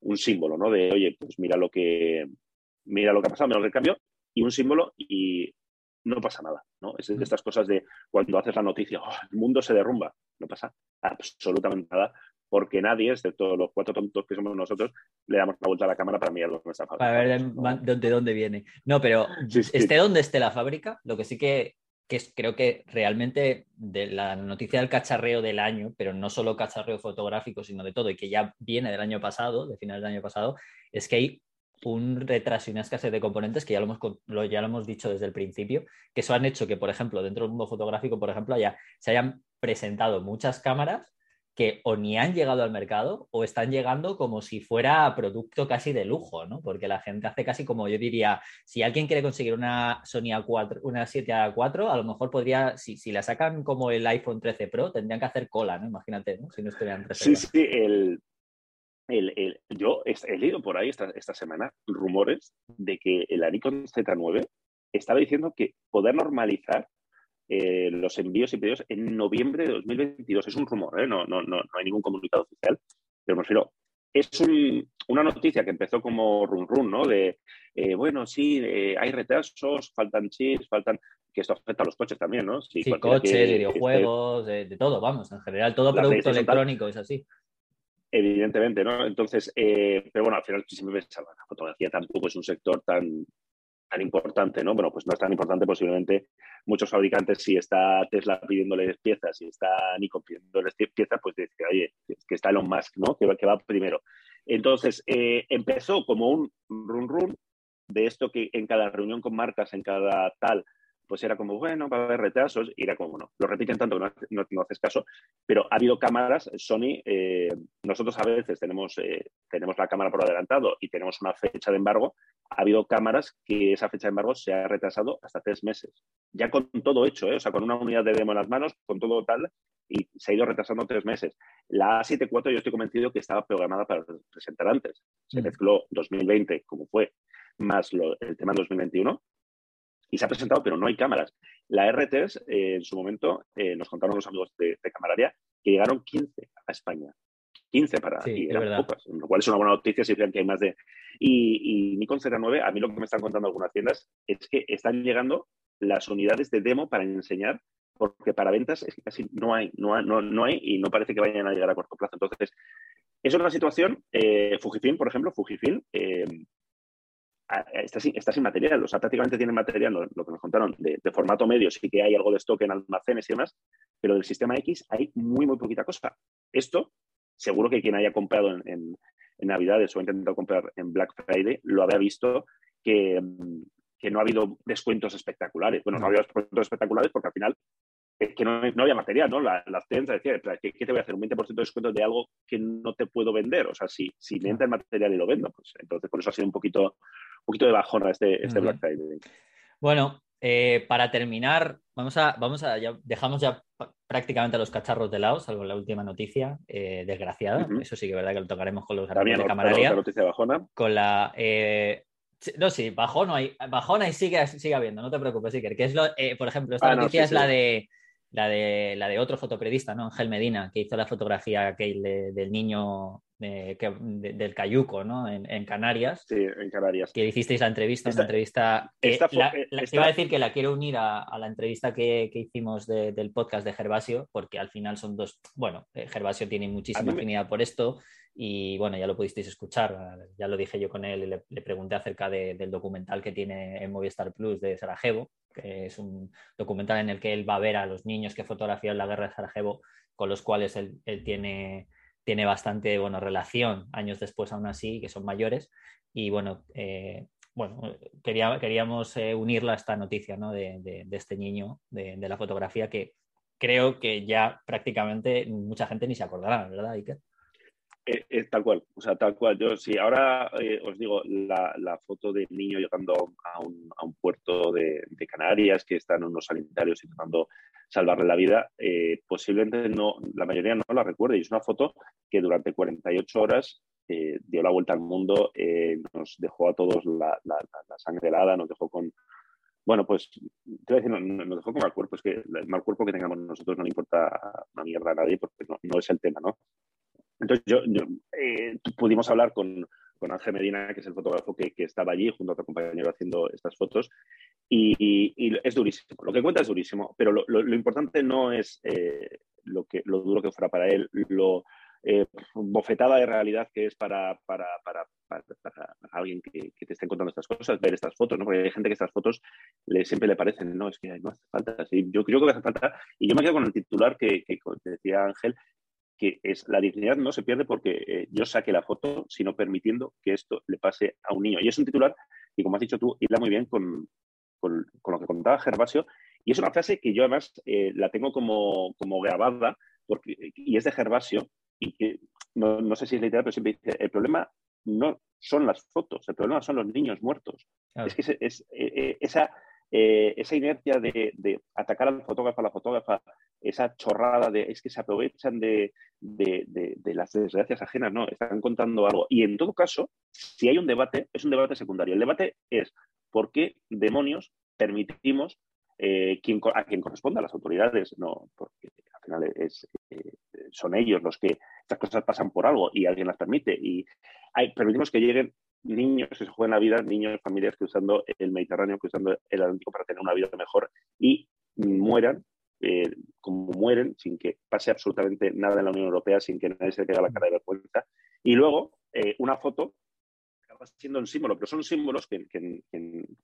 un símbolo, ¿no? De, oye, pues mira lo que, mira lo que ha pasado, menos el cambio, y un símbolo y no pasa nada, ¿no? Es de estas cosas de cuando haces la noticia, oh, el mundo se derrumba, no pasa absolutamente nada, porque nadie, excepto los cuatro tontos que somos nosotros, le damos la vuelta a la cámara para mirar dónde está Para ver de, dónde viene. No, pero esté donde esté la fábrica, lo que sí que que creo que realmente de la noticia del cacharreo del año, pero no solo cacharreo fotográfico, sino de todo, y que ya viene del año pasado, de finales del año pasado, es que hay un retraso y una escasez de componentes que ya lo, hemos, ya lo hemos dicho desde el principio, que eso han hecho que, por ejemplo, dentro del mundo fotográfico, por ejemplo, ya se hayan presentado muchas cámaras que o ni han llegado al mercado o están llegando como si fuera producto casi de lujo, ¿no? Porque la gente hace casi como yo diría, si alguien quiere conseguir una Sony A4, una 7A4, a lo mejor podría, si, si la sacan como el iPhone 13 Pro, tendrían que hacer cola, ¿no? Imagínate, ¿no? Si no estuvieran Sí, sí, el, el, yo he leído por ahí esta, esta semana rumores de que el Nikon Z9 estaba diciendo que poder normalizar eh, los envíos y pedidos en noviembre de 2022. Es un rumor, ¿eh? no, no, no, hay ningún comunicado oficial, pero me refiero, es una noticia que empezó como run run, ¿no? De, eh, bueno, sí, hay retrasos, faltan chips, faltan... que esto afecta a los coches también, ¿no? Sí, coches, videojuegos, de, todo, vamos, en general, todo producto electrónico es así. Evidentemente, ¿no? Entonces, pero bueno, al final siempre pensaba, la fotografía tampoco es un sector tan, tan importante, ¿no? Bueno, pues no es tan importante posiblemente muchos fabricantes, si está Tesla pidiéndoles piezas, si está Nikon pidiéndoles piezas, pues dice, oye, que está Elon Musk, ¿no? Que va, que va primero. Entonces, eh, empezó como un run run de esto que en cada reunión con marcas, en cada tal, pues era como, bueno, va a haber retrasos, y era como, no, lo repiten tanto que no, haces caso, pero ha habido cámaras, Sony, eh, nosotros a veces tenemos, eh, tenemos la cámara por adelantado y tenemos una fecha de embargo, ha habido cámaras que esa fecha de embargo se ha retrasado hasta tres meses, ya con todo hecho, ¿eh? o sea, con una unidad de demo en las manos, con todo tal, y se ha ido retrasando tres meses. La A74 yo estoy convencido que estaba programada para presentar antes, se mm. mezcló 2020, como fue, más el tema 2021, y se ha presentado, pero no hay cámaras. La R3, eh, en su momento, eh, nos contaron los amigos de, de Camararia que llegaron 15 a España. 15 para y eran pocas, lo cual es una buena noticia si dicen que hay más de. Y, y Nikon Z9, a mí lo que me están contando algunas tiendas es que están llegando las unidades de demo para enseñar, porque para ventas es que casi no hay, no, no, no hay y no parece que vayan a llegar a corto plazo. Entonces, es una situación, eh, Fujifilm, por ejemplo, Fujifilm, eh, está sin, está sin, material, o sea, prácticamente tiene material, lo, que nos contaron, de, formato medio, sí que hay algo de stock en almacenes y demás, pero del sistema X hay muy, muy poquita cosa. Esto, seguro que quien haya comprado en, Navidades o ha intentado comprar en Black Friday, lo habrá visto que, no ha habido descuentos espectaculares. Bueno, no, había descuentos espectaculares porque al final es que no, había material, ¿no? las tiendas decían, ¿qué, te voy a hacer? ¿Un 20% de descuento de algo que no te puedo vender? O sea, si, si me entra el material y lo vendo, pues entonces por eso ha sido un poquito poquito de bajón este, este Black Friday. Bueno, eh, para terminar, vamos a, vamos a dejamos ya prácticamente a los cacharros de lado, salvo la última noticia eh, desgraciada. Eso sí que es verdad que lo tocaremos con los amigos de. La noticia bajona. Con la. Eh, no, sí, bajón, hay, bajona y sigue, sigue habiendo, no te preocupes, Iker. Que es lo, por ejemplo, esta ah, noticia es la de la de, la de otro fotoperiodista, ¿no? Ángel Medina, que hizo la fotografía aquel del niño del Cayuco, ¿no? En, Canarias. Sí, en Canarias. Que hicisteis la entrevista, una entrevista. iba a decir que la quiero unir a, la entrevista que, hicimos del podcast de Gervasio, porque al final son dos. Bueno, eh, Gervasio tiene muchísima afinidad por esto y bueno, ya lo pudisteis escuchar. Ya lo dije yo con él y le, pregunté acerca del documental que tiene en Movistar Plus de Sarajevo, que es un documental en el que él va a ver a los niños que fotografió en la guerra de Sarajevo, con los cuales él tiene tiene bastante bueno, relación años después aún así, que son mayores. Y bueno, eh, bueno queríamos eh, unirla a esta noticia ¿no? de, este niño de, la fotografía que creo que ya prácticamente mucha gente ni se acordará, ¿verdad, Iker? Eh, tal cual, o sea, tal cual. Yo sí, ahora os digo, la, foto del niño llegando a un, a un puerto de, de, Canarias, que están unos sanitarios intentando salvarle la vida, eh, posiblemente no, la mayoría no la recuerde. Y es una foto que durante 48 horas eh, dio la vuelta al mundo, eh, nos dejó a todos la, sangre helada, nos dejó con, bueno, pues te voy a decir, nos dejó con mal cuerpo. Es que el mal cuerpo que tengamos nosotros no le importa una mierda a nadie porque no, es el tema, ¿no? Entonces, yo, pudimos hablar con, Ángel Medina, que es el fotógrafo que, estaba allí junto a otro compañero haciendo estas fotos. Y, es durísimo. Lo que cuenta es durísimo, pero lo, importante no es eh, lo, que, lo duro que fuera para él, lo eh, bofetada de realidad que es para alguien que, te esté contando estas cosas, ver estas fotos, ¿no? porque hay gente que estas fotos le, siempre le parecen, no, es que no hace falta. yo creo que hace falta. Y yo me quedo con el titular que, que decía Ángel, que es la dignidad no se pierde porque eh, yo saque la foto, sino permitiendo que esto le pase a un niño. Y es un titular y, como has dicho tú, irá muy bien con, con, lo que contaba Gervasio. Y es una frase que yo además eh, la tengo como, como grabada porque, y es de Gervasio y que no, no, sé si es literal, pero siempre dice, el problema no son las fotos, el problema son los niños muertos. Es que es, es, eh, esa eh, esa inercia de, atacar al fotógrafo, a la fotógrafa, esa chorrada de es que se aprovechan de, las desgracias ajenas, no, están contando algo. Y en todo caso, si hay un debate, es un debate secundario. El debate es por qué demonios permitimos eh, a quien corresponda, a las autoridades, no, porque al final eh, son ellos los que estas cosas pasan por algo y alguien las permite. Y permitimos que lleguen niños que se juegan la vida, niños, familias cruzando el Mediterráneo, cruzando el Atlántico para tener una vida mejor y mueran eh, como mueren sin que pase absolutamente nada en la Unión Europea, sin que nadie se quede la cara de vergüenza. Y luego eh, una foto siendo un símbolo, pero son símbolos que,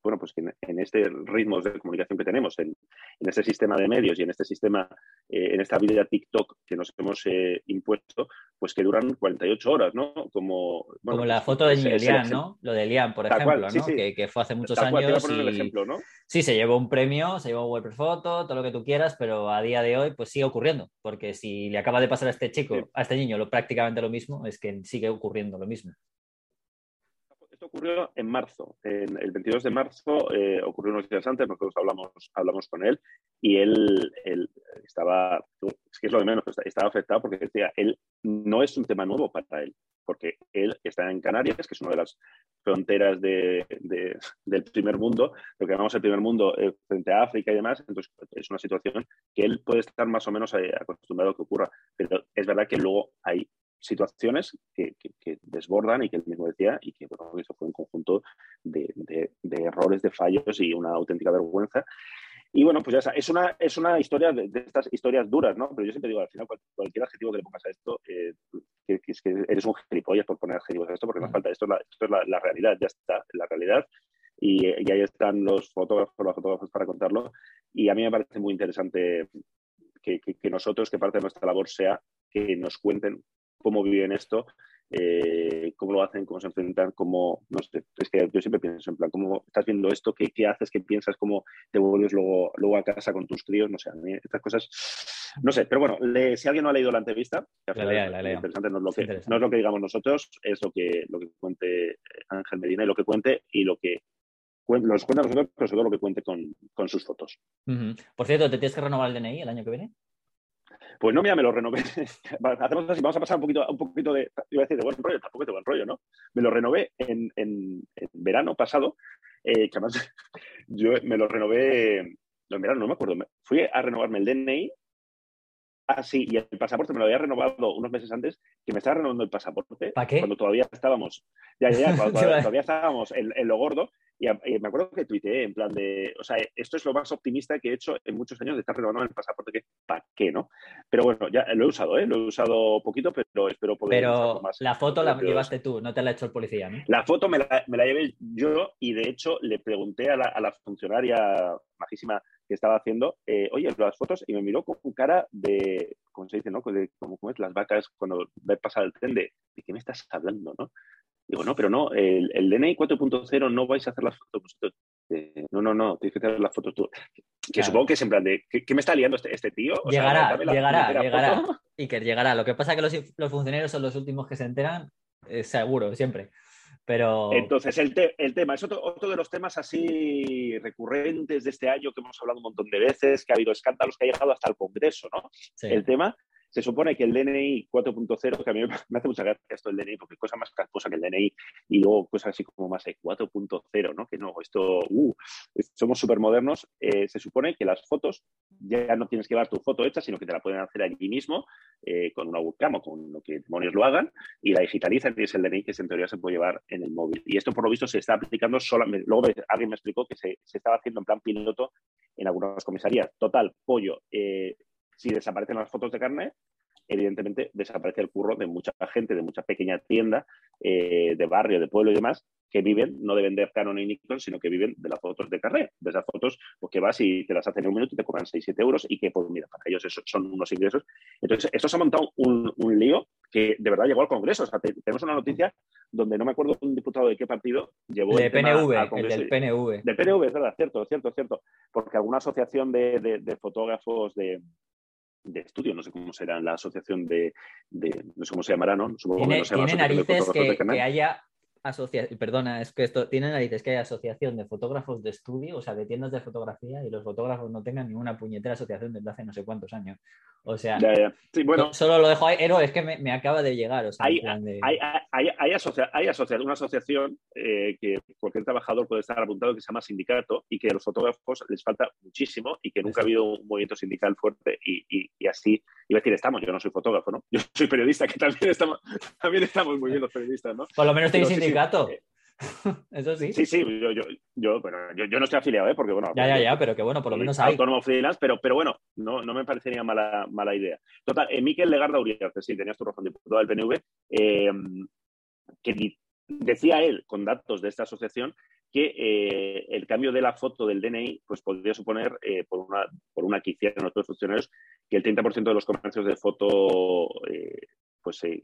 bueno, pues que en, este ritmo de comunicación que tenemos, en, este sistema de medios y en este sistema, eh, en esta vida TikTok que nos hemos eh, impuesto, pues que duran 48 horas, ¿no? Como, Como la pues, foto de Liam, ¿no? Lo de Liam, por ejemplo, ¿no? Que, fue hace muchos años. y... ejemplo, ¿no? Sí, se llevó un premio, se llevó un WordPress Photo, todo lo que tú quieras, pero a día de hoy pues sigue ocurriendo, porque si le acaba de pasar a este chico, a este niño, lo, prácticamente lo mismo, es que sigue ocurriendo lo mismo ocurrió en marzo. En el 22 de marzo eh, ocurrió unos días antes, nosotros hablamos, hablamos con él y él, él estaba, es que es lo de menos, estaba afectado porque decía, él no es un tema nuevo para él, porque él está en Canarias, que es una de las fronteras de, del primer mundo, lo que llamamos el primer mundo eh, frente a África y demás, entonces es una situación que él puede estar más o menos eh, acostumbrado a que ocurra, pero es verdad que luego hay situaciones que, desbordan y que él mismo decía, y que bueno, eso fue un conjunto de, errores, de fallos y una auténtica vergüenza. Y bueno, pues ya está. Es una, es una historia de, estas historias duras, ¿no? Pero yo siempre digo, al final, cualquier adjetivo que le pongas a esto, eh, que, es que eres un gilipollas por poner adjetivos a esto, porque no falta. Esto es, la, esto es la, realidad, ya está, la realidad. Y, y, ahí están los fotógrafos, los fotógrafos para contarlo. Y a mí me parece muy interesante que, que, nosotros, que parte de nuestra labor sea que nos cuenten cómo viven esto, eh, cómo lo hacen, cómo se enfrentan, cómo, no sé, es que yo siempre pienso en plan, cómo estás viendo esto, qué, qué haces, qué piensas, cómo te vuelves luego, luego a casa con tus críos, no sé, a mí estas cosas, no sé, pero bueno, si alguien no ha leído la entrevista, la lea, la lea. interesante, no es, lo que, no es lo que digamos nosotros, es lo que, lo que cuente Ángel Medina y lo que cuente y lo que los cuenta nosotros, pero sobre todo lo que cuente con, con sus fotos. Por cierto, ¿te tienes que renovar el DNI el año que viene? Pues no, mira, me lo renové. *laughs* Hacemos así, vamos a pasar un poquito, un poquito de, iba a decir de buen rollo, tampoco de buen rollo, ¿no? Me lo renové en, en, verano pasado, eh, que además *laughs* yo me lo renové, en verano no me acuerdo, fui a renovarme el DNI Ah, sí, y el pasaporte me lo había renovado unos meses antes, que me estaba renovando el pasaporte. ¿Para qué? Cuando todavía estábamos, ya, ya, cuando *laughs* todavía, estábamos en, lo gordo. Y, me acuerdo que tuiteé en plan de, o sea, esto es lo más optimista que he hecho en muchos años de estar renovando el pasaporte, que ¿para qué, no? Pero bueno, ya lo he usado, ¿eh? Lo he usado poquito, pero espero poder Pero más. la foto la llevaste tú, no te la ha hecho el policía, ¿no? La foto me la, me la llevé yo y de hecho le pregunté a la, a la funcionaria majísima que estaba haciendo, eh, oye, las fotos, y me miró con cara de, ¿cómo se dice, no? como, es las vacas cuando ve pasar el tren, de, ¿de qué me estás hablando, no? Digo, no, pero no, el, el DNI 4.0 no vais a hacer las fotos eh, no, no, no, tienes que hacer las fotos tú. Que supongo que es en plan de, ¿qué, me está liando este, este tío? llegará, llegará, llegará. Y que llegará. Lo que pasa es que los, los funcionarios son los últimos que se enteran, seguro, siempre. Pero... Entonces, el, el tema es otro, otro, de los temas así recurrentes de este año que hemos hablado un montón de veces, que ha habido escándalos que ha llegado hasta el Congreso, ¿no? El tema se supone que el DNI 4.0, que a mí me hace mucha gracia esto del DNI, porque cosa más casposa que el DNI, y luego cosas así como más de 4.0, ¿no? Que no, esto, uh, somos súper modernos. Eh, se supone que las fotos ya no tienes que llevar tu foto hecha, sino que te la pueden hacer allí mismo eh, con con lo que demonios lo hagan, y la digitalizan y es el DNI que en teoría se puede llevar en el móvil. Y esto, por lo visto, se está aplicando solamente. Luego alguien me explicó que se, estaba haciendo en plan piloto en algunas comisarías. Total, pollo. Eh, si desaparecen las fotos de carne, evidentemente desaparece el curro de mucha gente, de mucha pequeña tienda, eh, de barrio, de pueblo y demás, que viven no de vender Canon y Nikon, sino que viven de las fotos de carnet, de esas fotos pues, que vas y te las hacen en un minuto y te cobran 6-7 euros y que, pues mira, para ellos eso son unos ingresos. Entonces, esto se ha montado un, lío que de verdad llegó al Congreso. O sea, tenemos una noticia donde no me acuerdo un diputado de qué partido llevó de el PNV, el del PNV. Del PNV, es verdad, cierto, cierto, cierto. Porque alguna asociación de fotógrafos de, de estudio, no sé cómo será la asociación de, no sé cómo se llamará, ¿no? tiene, narices que, haya asociación, perdona, es que esto tiene narices que haya asociación de fotógrafos de estudio, o sea, de tiendas de fotografía y los fotógrafos no tengan ninguna puñetera asociación desde hace no sé cuántos años. O sea, bueno, solo lo dejo ahí, pero es que me, acaba de llegar. hay, hay, una asociación eh, que cualquier trabajador puede estar apuntado que se llama sindicato y que a los fotógrafos les falta muchísimo y que nunca ha habido un movimiento sindical fuerte y, y, así, iba a decir, estamos, yo no soy fotógrafo, ¿no? Yo soy periodista, que también estamos, también estamos muy bien los periodistas, ¿no? Por lo menos tenéis sindicato. Eh, *laughs* Eso sí. Sí, sí, yo, yo, yo, yo, no estoy afiliado, ¿eh? porque bueno. Ya, ya, ya, pero que bueno, por lo menos hay. Autónomo freelance, pero, pero bueno, no, no me parecería mala, mala idea. Total, eh, Miquel Legarda Uriarte, sí, tenías tu razón, diputado del PNV, eh, que decía él, con datos de esta asociación, que eh, el cambio de la foto del DNI pues podría suponer, eh, por, una, por una que hicieron otros funcionarios, que el 30% de los comercios de foto pues se,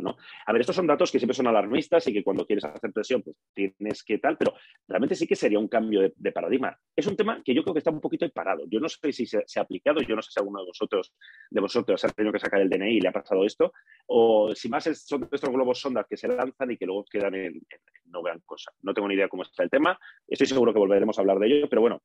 ¿no? A ver, estos son datos que siempre son alarmistas y que cuando quieres hacer presión, pues tienes que tal, pero realmente sí que sería un cambio de, paradigma. Es un tema que yo creo que está un poquito parado. Yo no sé si se, ha aplicado, yo no sé si alguno de vosotros, de vosotros ha tenido que sacar el DNI y le ha pasado esto, o si más son estos globos sondas que se lanzan y que luego quedan en, no vean cosas. No tengo ni idea cómo está el tema, estoy seguro que volveremos a hablar de ello, pero bueno.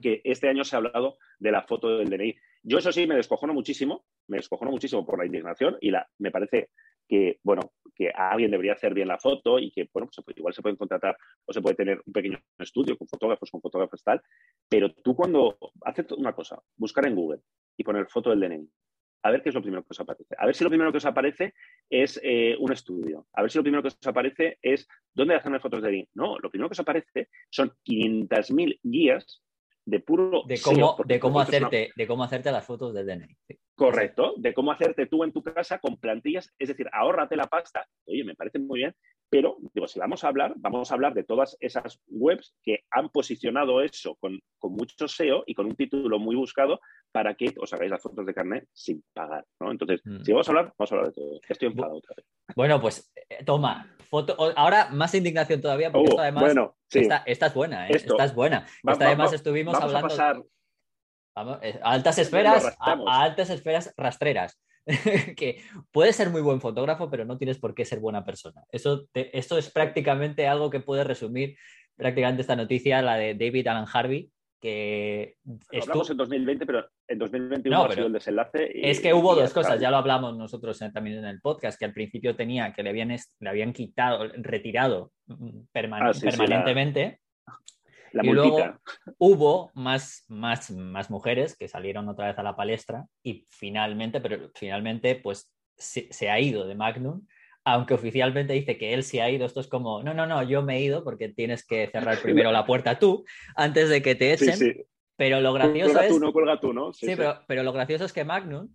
Que este año se ha hablado de la foto del DNI. Yo eso sí me descojono muchísimo, me descojono muchísimo por la indignación y la, me parece que, bueno, que alguien debería hacer bien la foto y que, bueno, pues igual se pueden contratar o se puede tener un pequeño estudio con fotógrafos, con fotógrafos tal, pero tú cuando haces una cosa, buscar en Google y poner foto del DNI, a ver qué es lo primero que os aparece. A ver si lo primero que os aparece es eh, un estudio. A ver si lo primero que os aparece es dónde hacerme fotos de DNI. No, lo primero que os aparece son 500.000 guías de puro de cómo, de cómo hacerte de cómo hacerte las fotos del DNI. Correcto, de cómo hacerte tú en tu casa con plantillas, es decir, ahórrate la pasta. Oye, me parece muy bien, pero digo, si vamos a hablar, vamos a hablar de todas esas webs que han posicionado eso con, con mucho SEO y con un título muy buscado para que os hagáis las fotos de carnet sin pagar, ¿no? Entonces, mm. si vamos a hablar, vamos a hablar de todo. Estoy enfadado otra vez. Bueno, pues eh, toma, foto. Ahora más indignación todavía, porque uh, además. Bueno, esta, es buena, ¿eh? esta es buena. esta además estuvimos hablando. A pasar... Vamos, eh, a altas esferas, a, altas esferas rastreras. *laughs* que puedes ser muy buen fotógrafo, pero no tienes por qué ser buena persona. Eso esto es prácticamente algo que puede resumir prácticamente esta noticia, la de David Alan Harvey, que... hablamos en 2020, pero en 2021 ha sido el desenlace. es que hubo dos cosas, ya lo hablamos nosotros también en el podcast, que al principio tenía, que le habían, le habían quitado, retirado mm, ah, permanentemente. La y luego hubo más, más, más mujeres que salieron otra vez a la palestra y finalmente, pero finalmente, pues se, se ha ido de Magnum aunque oficialmente dice que él se ha ido, esto es como, no, no, no, yo me he ido porque tienes que cerrar primero la puerta tú antes de que te *laughs* echen. sí. Pero lo gracioso Cuelga es. tú, no cuelga tú, ¿no? Sí, Pero, pero lo gracioso es que Magnum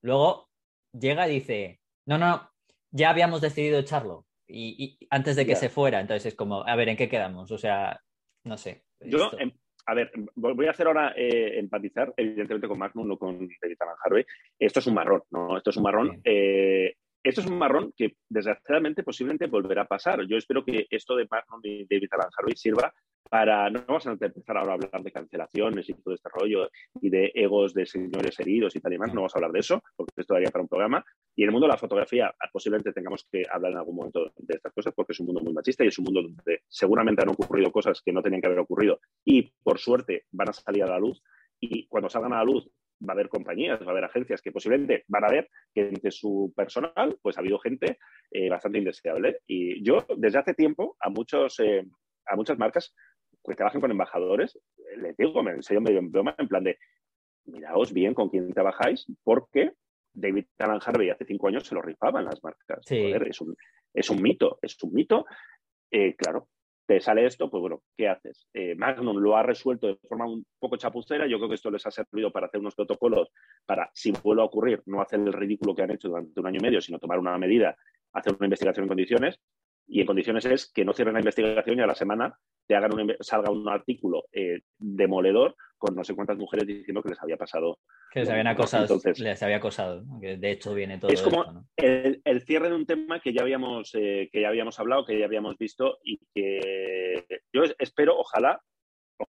luego llega y dice, no, no, ya habíamos decidido echarlo. Y, y antes de que se fuera, entonces es como, a ver, ¿en qué quedamos? O sea, no sé. Yo, em, a ver, voy a hacer ahora eh, empatizar, evidentemente, con Magnum, no con David Alan Harvey. Esto es un marrón, ¿no? Esto es un marrón. Eh, esto es un marrón que, desgraciadamente, posiblemente volverá a pasar. Yo espero que esto de Magnum y David Alan Harvey sirva para. No vamos a empezar ahora a hablar de cancelaciones y todo este rollo y de egos de señores heridos y tal y más. No vamos a hablar de eso, porque esto daría para un programa. Y en el mundo de la fotografía, posiblemente tengamos que hablar en algún momento de estas cosas, porque es un mundo muy machista y es un mundo donde seguramente han ocurrido cosas que no tenían que haber ocurrido y, por suerte, van a salir a la luz. Y cuando salgan a la luz, va a haber compañías, va a haber agencias que posiblemente van a ver que entre su personal, pues ha habido gente eh, bastante indeseable. Y yo, desde hace tiempo, a, muchos, eh, a muchas marcas que trabajan con embajadores, les digo, me enseño medio broma, en plan de, miraos bien con quién trabajáis, porque David Alan Harvey hace cinco años se lo rifaban las marcas. Sí. Joder, es, un, es un mito, es un mito. Eh, claro, te sale esto, pues bueno, ¿qué haces? Eh, Magnum lo ha resuelto de forma un poco chapucera. Yo creo que esto les ha servido para hacer unos protocolos para, si vuelve a ocurrir, no hacer el ridículo que han hecho durante un año y medio, sino tomar una medida, hacer una investigación en condiciones. Y en condiciones es que no cierren la investigación y a la semana te hagan un, salga un artículo eh, demoledor con no sé cuántas mujeres diciendo que les había pasado que les habían acosado, Entonces- les había acosado, que de hecho viene todo Es como- esto, ¿no? el, el cierre de un tema que ya habíamos eh, que ya habíamos hablado, que ya habíamos visto y que yo es- espero, ojalá,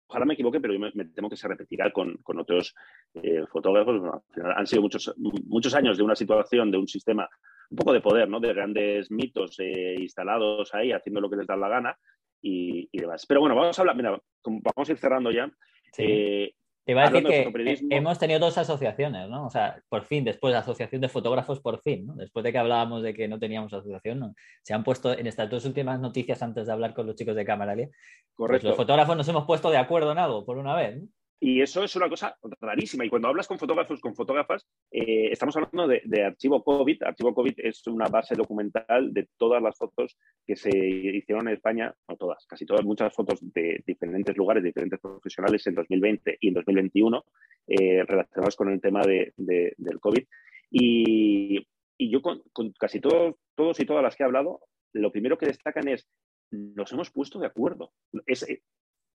ojalá me equivoque, pero yo me, me temo que se repetirá con, con otros eh, fotógrafos. Bueno, al final han sido muchos, muchos años de una situación, de un sistema un poco de poder, ¿no? De grandes mitos eh, instalados ahí, haciendo lo que les da la gana y, y demás. Pero bueno, vamos a hablar, mira, vamos a ir cerrando ya. Sí. eh, Te iba a decir de que hemos tenido dos asociaciones, ¿no? O sea, por fin, después la asociación de fotógrafos, por fin, ¿no? Después de que hablábamos de que no teníamos asociación, ¿no? se han puesto en estas dos últimas noticias antes de hablar con los chicos de Camaralia. Pues correcto. los fotógrafos nos hemos puesto de acuerdo en algo, por una vez. ¿no? Y eso es una cosa rarísima. Y cuando hablas con fotógrafos, con fotógrafas, eh, estamos hablando de, de archivo COVID. Archivo COVID es una base documental de todas las fotos que se hicieron en España, no todas, casi todas, muchas fotos de diferentes lugares, de diferentes profesionales en 2020 y en 2021 eh, relacionadas con el tema de- de- del COVID. Y, y yo con, con casi todos, todos y todas las que he hablado, lo primero que destacan es, nos hemos puesto de acuerdo. Es,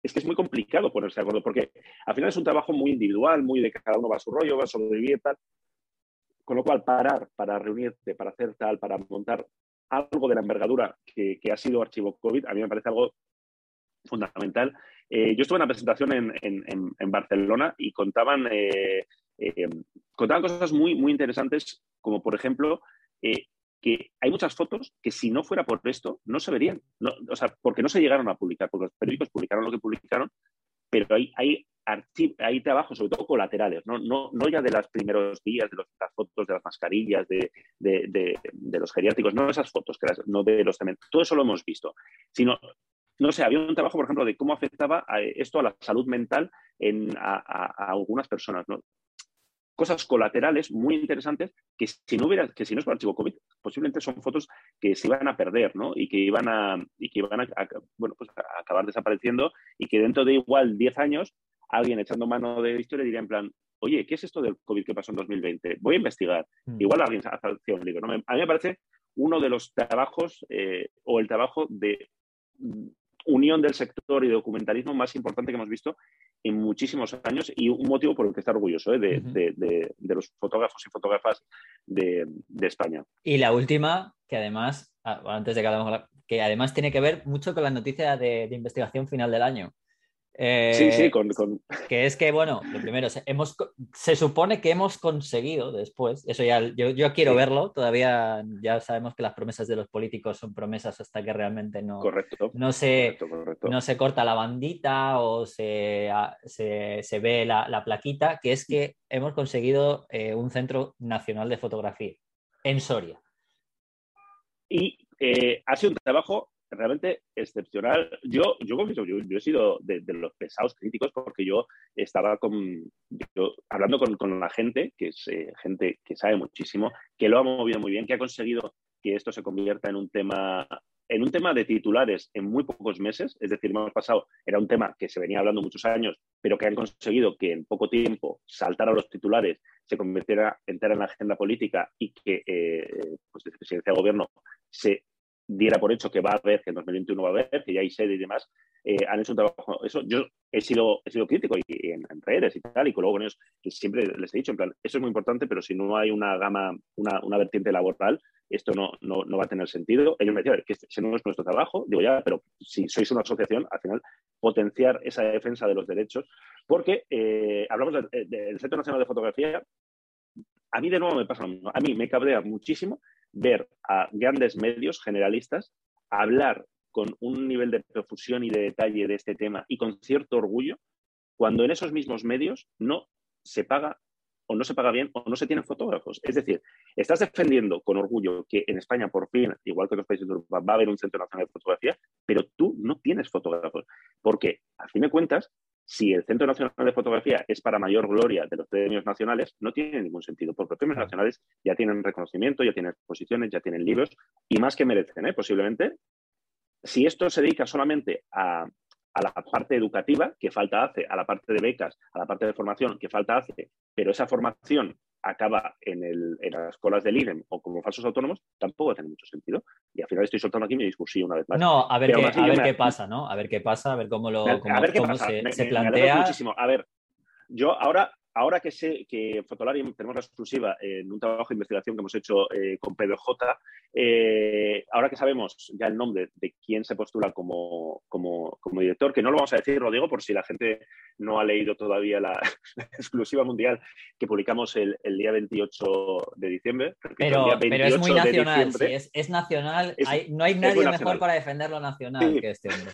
es que es muy complicado ponerse de acuerdo, porque al final es un trabajo muy individual, muy de cada uno va a su rollo, va a sobrevivir, tal. Con lo cual, parar para reunirte, para hacer tal, para montar algo de la envergadura que, que ha sido Archivo COVID, a mí me parece algo fundamental. Eh, yo estuve en una presentación en, en- en- en Barcelona y contaban, eh, eh, contaban cosas muy, muy interesantes, como por ejemplo eh, que hay muchas fotos que si no fuera por esto no se verían. No, o sea, porque no se llegaron a publicar, porque los periódicos publicaron lo que publicaron, pero hay, hay, hay trabajos, sobre todo colaterales, ¿no? No, no ya de los primeros días, de las fotos de las mascarillas, de, de- los geriátricos, no esas fotos, que no de los cementos, todo eso lo hemos visto, sino no sé, había un trabajo, por ejemplo, de cómo afectaba esto a la salud mental en, a- a algunas personas, ¿no? Cosas colaterales muy interesantes que si no hubiera, que si no es por archivo COVID, posiblemente son fotos que se iban a perder, ¿no? Y que iban a, y que iban a, a- bueno, pues a acabar desapareciendo y que dentro de igual 10 años alguien echando mano de historia diría en plan, oye, ¿qué es esto del COVID que pasó en 2020? Voy a investigar. Mm. Igual alguien hace un libro. A mí me parece uno de los trabajos eh, o el trabajo de unión del sector y documentalismo más importante que hemos visto en muchísimos años y un motivo por el que estar orgulloso ¿eh? de, Ujú. de- de- de los fotógrafos y fotógrafas de, España. Y la última, que además, ah, antes de que hablemos, que además tiene que ver mucho con la noticia de, de investigación final del año. Eh, sí, sí, con, con- *laughs* Que es que, bueno, lo primero, se, hemos, se supone que hemos conseguido después, eso ya, yo, yo quiero Sí. verlo, todavía ya sabemos que las promesas de los políticos son promesas hasta que realmente no, correcto. no, se, correcto, correcto. no se corta la bandita o se, se, se ve la, la plaquita, que es que hemos conseguido eh, un centro nacional de fotografía en Soria. Y eh, ha sido un trabajo realmente excepcional. Yo, yo confieso, yo, he sido de, los pesados críticos porque yo estaba con, hablando con, la gente, que es eh, gente que sabe muchísimo, que lo ha movido muy bien, que ha conseguido que esto se convierta en un tema en un tema de titulares en muy pocos meses, es decir, hemos pasado, era un tema que se venía hablando muchos años, pero que han conseguido que en poco tiempo saltara a los titulares, se convirtiera entera en la agenda política y que eh, pues desde presidencia de gobierno se diera por hecho que va a haber, que en 2021 va a haber, que ya hay sede y demás, eh, han hecho un trabajo. Eso yo he sido, he sido crítico y, en, redes y tal, y luego con ellos, que siempre les he dicho, en plan, eso es muy importante, pero si no hay una gama, una, una vertiente laboral, esto no, no, no, va a tener sentido. Ellos me decían que ese no es nuestro trabajo. Digo, ya, pero si sois una asociación, al final, potenciar esa defensa de los derechos, porque eh, hablamos del Centro Nacional de Fotografía. A mí de nuevo me pasa. A mí me cabrea muchísimo ver a grandes medios generalistas hablar con un nivel de profusión y de detalle de este tema y con cierto orgullo, cuando en esos mismos medios no se paga o no se paga bien o no se tienen fotógrafos. Es decir, estás defendiendo con orgullo que en España por fin, igual que en los países de Europa, va a haber un Centro Nacional de Fotografía, pero tú no tienes fotógrafos. Porque, a fin de cuentas, si el Centro Nacional de Fotografía es para mayor gloria de los premios nacionales, no tiene ningún sentido, porque los premios nacionales ya tienen reconocimiento, ya tienen exposiciones, ya tienen libros, y más que merecen, ¿eh? posiblemente. Si esto se dedica solamente a, a la parte educativa que falta hace, a la parte de becas, a la parte de formación que falta hace, pero esa formación acaba en, el, en las escuelas del INEM o como falsos autónomos, tampoco tiene mucho sentido. Y al final estoy soltando aquí mi discurso una vez más. No, a ver, qué, a ver qué pasa, ¿no? A ver qué pasa, a ver cómo lo cómo, se, se plantea. muchísimo. A ver, yo ahora ahora que sé que Fotolari tenemos la exclusiva en un trabajo de investigación que hemos hecho eh, con Pedro J, eh, ahora que sabemos ya el nombre de quién se postula como, como, director, que no lo vamos a decir, lo digo por si la gente no ha leído todavía la, *laughs* exclusiva mundial que publicamos el, día 28 de diciembre. Pero, es muy nacional, es, nacional, no hay nadie mejor para defender lo nacional que este hombre.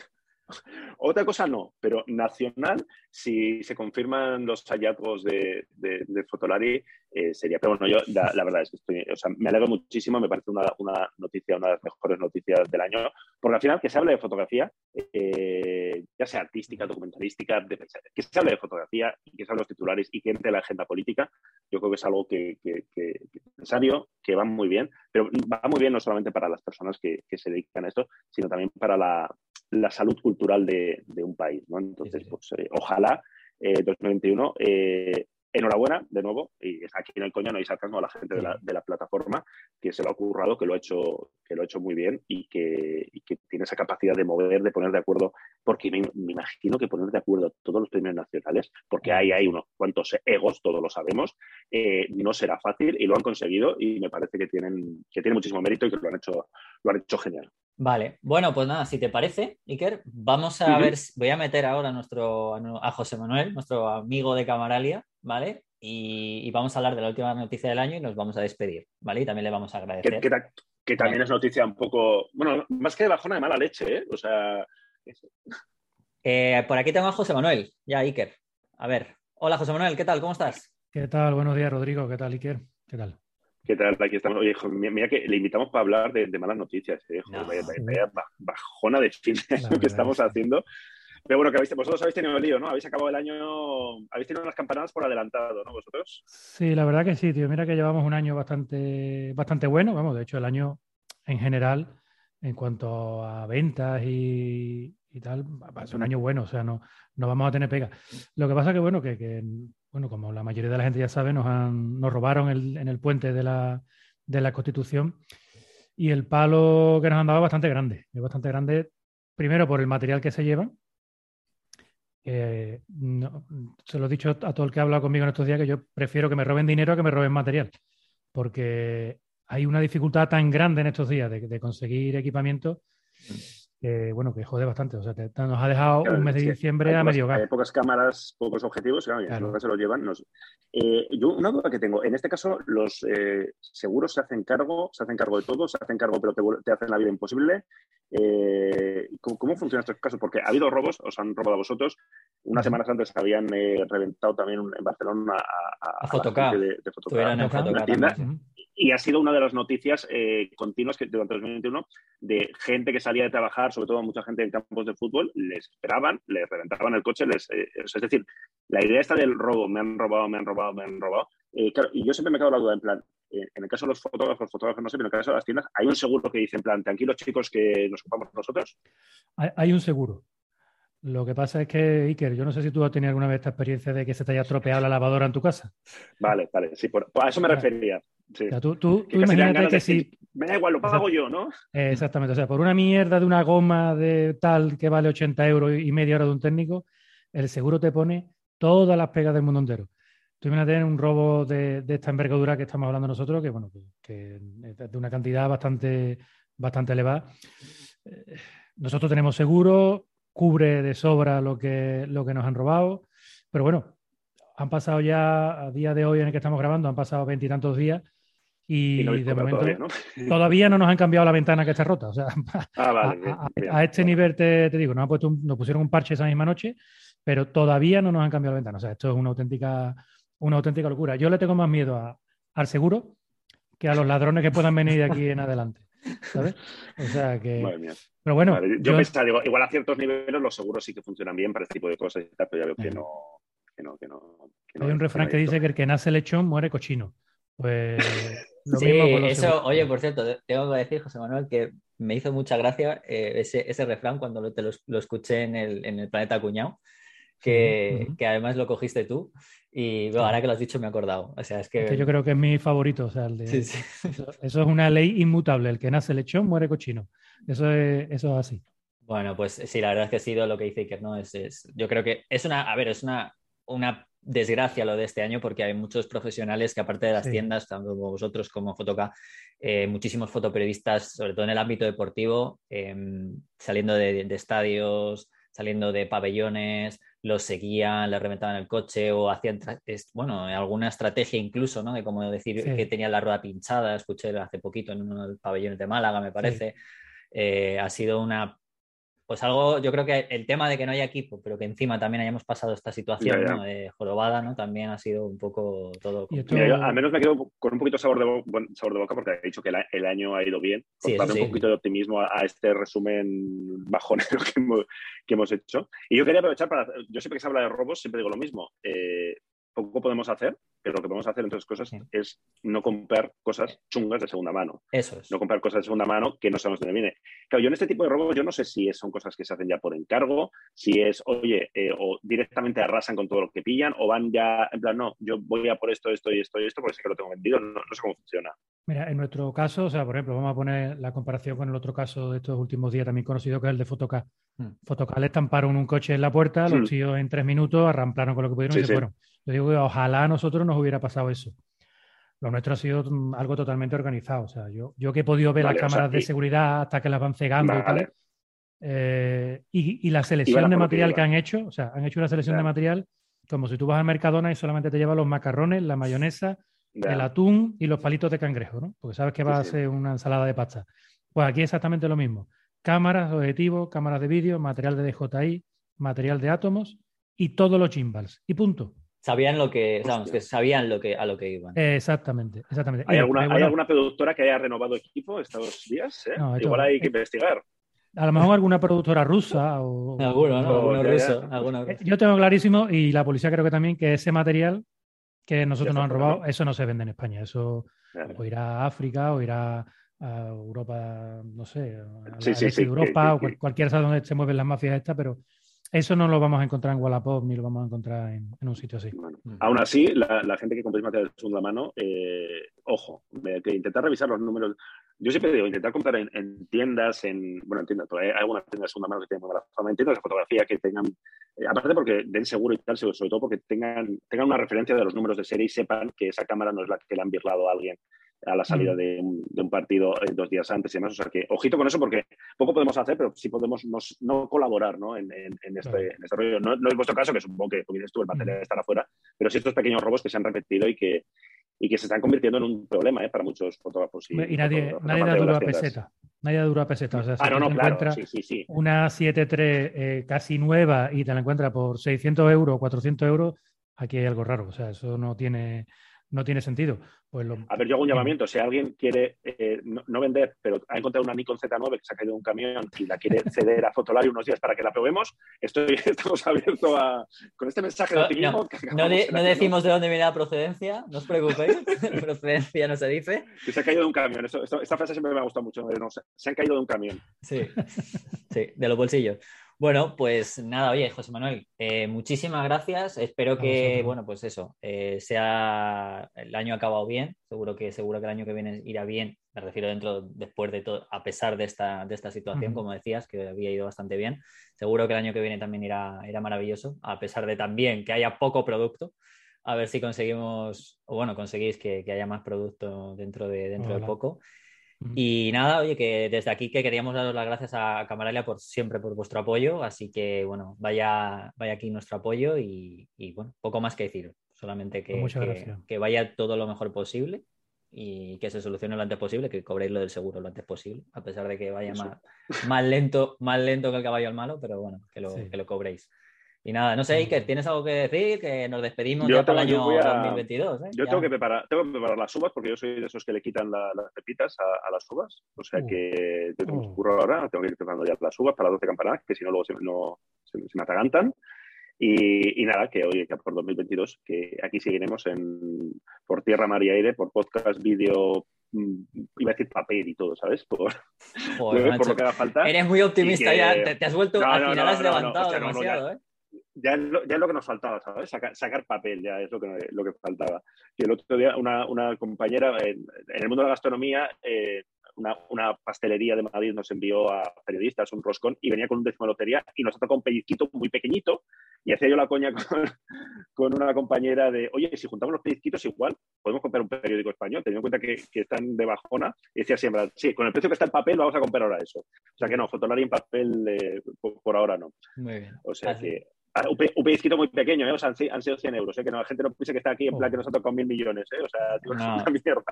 Otra cosa no, pero nacional, si se confirman los hallazgos de, de, Fotolari, eh, sería. Pero bueno, yo la, verdad es que estoy, o sea, me alegro muchísimo, me parece una, una, noticia, una de las mejores noticias del año, porque al final que se hable de fotografía, eh, ya sea artística, documentalística, que se hable de fotografía y que se hable de los titulares y que entre la agenda política, yo creo que es algo que, que, es necesario, que va muy bien, pero va muy bien no solamente para las personas que, se dedican a esto, sino también para la, la salud cultural de, un país. ¿no? Entonces, pues eh, ojalá 2021 eh, enhorabuena de nuevo, y aquí en el coño no hay sarcasmo a la gente de la, de la, plataforma que se lo ha currado, que lo ha hecho, que lo ha hecho muy bien y que, y que tiene esa capacidad de mover, de poner de acuerdo, porque me, imagino que poner de acuerdo todos los premios nacionales, porque ahí hay unos cuantos egos, todos lo sabemos, eh, no será fácil y lo han conseguido y me parece que tienen, que tienen muchísimo mérito y que lo han hecho, lo han hecho genial. Vale, bueno, pues nada, si te parece, Iker, vamos a ver, voy a meter ahora a, nuestro, a José Manuel, nuestro amigo de Camaralia, ¿vale? Y, vamos a hablar de la última noticia del año y nos vamos a despedir, ¿vale? Y también le vamos a agradecer. Que, también es noticia un poco, bueno, más que de bajona de mala leche, ¿eh? O sea... Eh, por aquí tengo a José Manuel, ya Iker. A ver, hola José Manuel, ¿qué tal? ¿Cómo estás? ¿Qué tal? Buenos días, Rodrigo. ¿Qué tal, Iker? ¿Qué tal? ¿Qué tal? Aquí estamos. Oye, mira que le invitamos para hablar de, malas noticias. ¿eh? vaya, bajona de fin *laughs* que estamos haciendo. Pero bueno, que habéis, vosotros habéis tenido el lío, ¿no? Habéis acabado el año, habéis tenido unas campanadas por adelantado, ¿no? Vosotros. Sí, la verdad que sí, tío. Mira que llevamos un año bastante, bastante bueno. Vamos, de hecho, el año en general, en cuanto a ventas y, tal, va a ser un año bueno. O sea, no, no vamos a tener pega. Lo que pasa que, bueno, que, que bueno, como la mayoría de la gente ya sabe, nos, han, nos robaron en el puente de la, de la Constitución y el palo que nos han dado es bastante grande. Es bastante grande, primero por el material que se lleva. se lo he dicho a todo el que ha hablado conmigo en estos días que yo prefiero que me roben dinero a que me roben material, porque hay una dificultad tan grande en estos días de conseguir equipamiento que bueno, que jode bastante. O sea, nos ha dejado un mes de diciembre a medio gas. Hay pocas cámaras, pocos objetivos, claro, se lo llevan. Eh, yo una duda que tengo, en este caso los eh, seguros se hacen cargo, se hacen cargo de todo, se hacen cargo pero te, hacen la vida imposible. Eh, ¿cómo, funciona estos casos? Porque ha habido robos, os han robado a vosotros. Unas semanas antes habían reventado también en Barcelona a, a, a, de, de tienda. Y ha sido una de las noticias eh, continuas que durante 2021 de gente que salía de trabajar, sobre todo mucha gente en campos de fútbol, les esperaban, les reventaban el coche, les, eh, es decir, la idea esta del robo, me han robado, me han robado, me han robado, eh, y yo siempre me quedo la duda, en plan, en el caso de los fotógrafos, fotógrafos no sé, pero en el caso de las tiendas, ¿hay un seguro que dice, en plan, tranquilos chicos que nos ocupamos nosotros? Hay, un seguro. Lo que pasa es que, Iker, yo no sé si tú has tenido alguna vez esta experiencia de que se te haya estropeado la lavadora en tu casa. Vale, vale, sí, por, a eso me refería. tú, imagínate que si... Me da igual, lo pago yo, ¿no? exactamente, o sea, por una mierda de una goma de tal que vale 80 euros y media hora de un técnico, el seguro te pone todas las pegas del mundo entero. Tú imagínate un robo de, esta envergadura que estamos hablando nosotros, que bueno, que, es de una cantidad bastante, bastante elevada. Eh, nosotros tenemos seguro, cubre de sobra lo que, lo que nos han robado, pero bueno, han pasado ya, a día de hoy en el que estamos grabando, han pasado veintitantos días y, de momento *laughs* todavía ¿no? nos han cambiado la ventana que está rota. O sea, *laughs* ah, a, este nivel te, digo, nos, puesto nos pusieron un parche esa misma noche, pero todavía no nos han cambiado la ventana. O sea, esto es una auténtica, una auténtica locura. Yo le tengo más miedo al seguro que a los ladrones que puedan venir de aquí en adelante. ¿Sabes? O sea que. *laughs* Pero bueno. yo, pensaba, digo, igual a ciertos niveles los seguros sí que funcionan bien para este tipo de cosas y tal, pero ya veo que no. Que no, que no, Hay un refrán que, dice que el que nace lechón muere cochino. Pues. *laughs* sí, eso, oye, por cierto, tengo que decir, José Manuel, que me hizo mucha gracia eh, ese, ese, refrán cuando lo, te lo, escuché en el, en el Planeta Cuñado, que, que, además lo cogiste tú. Y ahora que lo has dicho me he acordado. O sea, es que... yo creo que es mi favorito. O sea, el de... Eso, es una ley inmutable. El que nace lechón muere cochino. Eso es, eso es así. Bueno, pues sí, la verdad es que ha sido lo que dice Iker, ¿no? Es, es, yo creo que es una, a ver, es una, una desgracia lo de este año porque hay muchos profesionales que aparte de las tiendas, tanto vosotros como Fotoca, eh, muchísimos fotoperiodistas, sobre todo en el ámbito deportivo, em, saliendo de, de, estadios, saliendo de pabellones, los seguían, les reventaban el coche o hacían, bueno, alguna estrategia incluso, ¿no? De como decir que tenía la rueda pinchada, escuché hace poquito en uno de los pabellones de Málaga, me parece. Eh, ha sido una pues algo, yo creo que el tema de que no haya equipo, pero que encima también hayamos pasado esta situación de jorobada, ¿no? También ha sido un poco todo. al menos me quedo con un poquito sabor de, sabor de boca porque ha dicho que el, año ha ido bien. Sí, darle un poquito de optimismo a, este resumen bajonero *laughs* que hemos, que hemos, hecho. Y yo quería aprovechar para. Yo siempre que se habla de robos, siempre digo lo mismo. Eh, poco podemos hacer, pero lo que podemos hacer, entre otras cosas, es no comprar cosas chungas de segunda mano. Eso es. No comprar cosas de segunda mano que no sabemos de dónde viene. Claro, yo en este tipo de robos, yo no sé si son cosas que se hacen ya por encargo, si es, oye, eh, o directamente arrasan con todo lo que pillan, o van ya, en plan, no, yo voy a por esto, esto y esto y esto, porque sé que lo tengo vendido, no, sé cómo funciona. Mira, en nuestro caso, o sea, por ejemplo, vamos a poner la comparación con el otro caso de estos últimos días, también conocido que es el de Fotoca. Fotoca le estamparon un coche en la puerta, los hmm. tíos en tres minutos arramplaron con lo que pudieron y se fueron. Yo digo que ojalá a nosotros nos hubiera pasado eso. Lo nuestro ha sido mm, algo totalmente organizado. O sea, yo, yo que he podido ver las cámaras de seguridad hasta que las van cegando y tal. Eh, y, la selección de material que han hecho, o sea, han hecho una selección de material como si tú vas al Mercadona y solamente te llevas los macarrones, la mayonesa, el atún y los palitos de cangrejo, ¿no? Porque sabes que va a ser una ensalada de pasta. Pues aquí exactamente lo mismo. Cámaras, objetivos, cámaras de vídeo, material de DJI, material de átomos y todos los gimbals. Y punto. Sabían lo que, que sabían lo que, a lo que iban. exactamente, exactamente. ¿Hay, alguna, ¿Hay alguna productora que haya renovado equipo estos días? Eh? Igual hay que investigar. A lo mejor alguna productora rusa o... *laughs* Alguno, ¿no? ruso, eh, Yo tengo clarísimo, y la policía creo que también, que ese material que nosotros nos han robado, eso no se vende en España. Eso o irá a África o irá a Europa, no sé, a sí, sí, Europa o cualquier sitio donde se mueven las mafias estas, pero eso no lo vamos a encontrar en Wallapop ni lo vamos a encontrar en, un sitio así. Mm. Aún así, la, gente que compra material de segunda mano, eh, ojo, que intentar revisar los números. Yo siempre digo, intentar comprar en, tiendas, en, bueno, en tiendas, hay algunas tiendas de segunda mano que tienen mala fama, en tiendas de fotografía que tengan, eh, aparte porque den seguro y tal, sobre todo porque tengan, tengan una referencia de los números de serie y sepan que esa cámara no es la que le han birlado a alguien a la salida de un, partido eh, dos días antes y demás. O sea que, ojito con eso, porque poco podemos hacer, pero sí podemos no colaborar ¿no? En, este, este, rollo. No, es vuestro caso, que supongo que, dices tú, el material estará afuera, pero sí estos pequeños robos que se han repetido y que, y que se están convirtiendo en un problema ¿eh? para muchos fotógrafos. Y, nadie, nadie da dura peseta. Nadie da dura peseta. O sea, si ah, no, no, claro. una 7.3 eh, casi nueva y te la encuentras por 600 euros o 400 euros, aquí hay algo raro. O sea, eso no tiene no tiene sentido. Pues a ver, yo hago un llamamiento. Si alguien quiere eh, no, vender, pero ha encontrado una Nikon Z9 que se ha caído de un camión y la quiere *laughs* ceder a Fotolari unos días para que la probemos, estoy, *laughs* estamos abiertos a. Con este mensaje de optimismo. No, no, decimos de dónde viene la procedencia, no os preocupéis. *laughs* procedencia no se dice. Que se ha caído de un camión. esta frase siempre me ha gustado mucho. se han caído de un camión. Sí, sí, de los bolsillos. Bueno, pues nada, oye, José Manuel, eh, muchísimas gracias. Espero que, bueno, pues eso, eh, sea el año acabado bien. Seguro que, seguro que el año que viene irá bien. Me refiero dentro, después de todo, a pesar de esta, de esta situación, como decías, que había ido bastante bien. Seguro que el año que viene también irá, irá maravilloso, a pesar de también que haya poco producto. A ver si conseguimos, o bueno, conseguís que, haya más producto dentro de, dentro de poco. Y nada, oye, que desde aquí que queríamos daros las gracias a Camaralia por siempre por vuestro apoyo, así que bueno, vaya, vaya aquí nuestro apoyo y, bueno, poco más que decir, solamente que, pues que, vaya todo lo mejor posible y que se solucione lo antes posible, que cobréis lo del seguro lo antes posible, a pesar de que vaya más, más, lento, más lento que el caballo al malo, pero bueno, que lo, que lo cobréis. Y nada, no sé, Iker, ¿tienes algo que decir? Que nos despedimos ya para el año 2022. ¿eh? Yo tengo que, preparar, tengo que preparar las uvas porque yo soy de esos que le quitan las pepitas a, las uvas. O sea uh. que yo tengo uh. ahora, tengo que ir preparando ya las uvas para 12 campanadas, que si no luego se, no, se, me atragantan. Y, nada, que oye, que por 2022, que aquí seguiremos en, por tierra, mar y aire, por podcast, vídeo, mm, iba a decir papel y todo, ¿sabes? Por, *laughs* por lo que haga falta. Eres muy optimista ya, te, has vuelto, al final has levantado demasiado, ¿eh? Ya es, lo, ya lo que nos faltaba, ¿sabes? Sacar, papel ya es lo que, lo que faltaba. Y el otro día una, una compañera en, el mundo de la gastronomía, eh, una, una, pastelería de Madrid nos envió a periodistas un roscón y venía con un décimo de lotería y nos tocado un pellizquito muy pequeñito y hacía yo la coña con, *laughs* con, una compañera de, oye, si juntamos los pellizquitos igual, podemos comprar un periódico español, teniendo en cuenta que, que, están de bajona. Y decía siempre, sí, con el precio que está en papel vamos a comprar ahora eso. O sea que no, Fotolari en papel eh, por, ahora no. Muy bien. O sea que un, pellizquito muy pequeño, ¿eh? o sea, han, sido 100 euros, ¿eh? que no, la gente no piense que está aquí en plan que nos ha tocado mil millones, ¿eh? o sea, tío, es una mierda.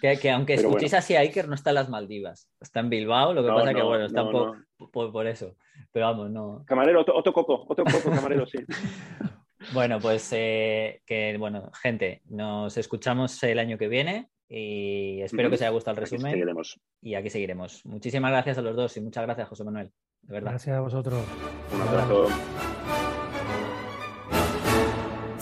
Que, que aunque escuchéis así a Iker, no está en las Maldivas, está en Bilbao, lo que pasa que, bueno, está por, por, eso, pero vamos, no. Camarero, otro, coco, otro coco, camarero, sí. *laughs* Bueno, pues eh, que, bueno, gente, nos escuchamos el año que viene y espero que os haya gustado el resumen. y aquí seguiremos. Muchísimas gracias a los dos y muchas gracias, José Manuel. De verdad. Gracias a vosotros. Un abrazo.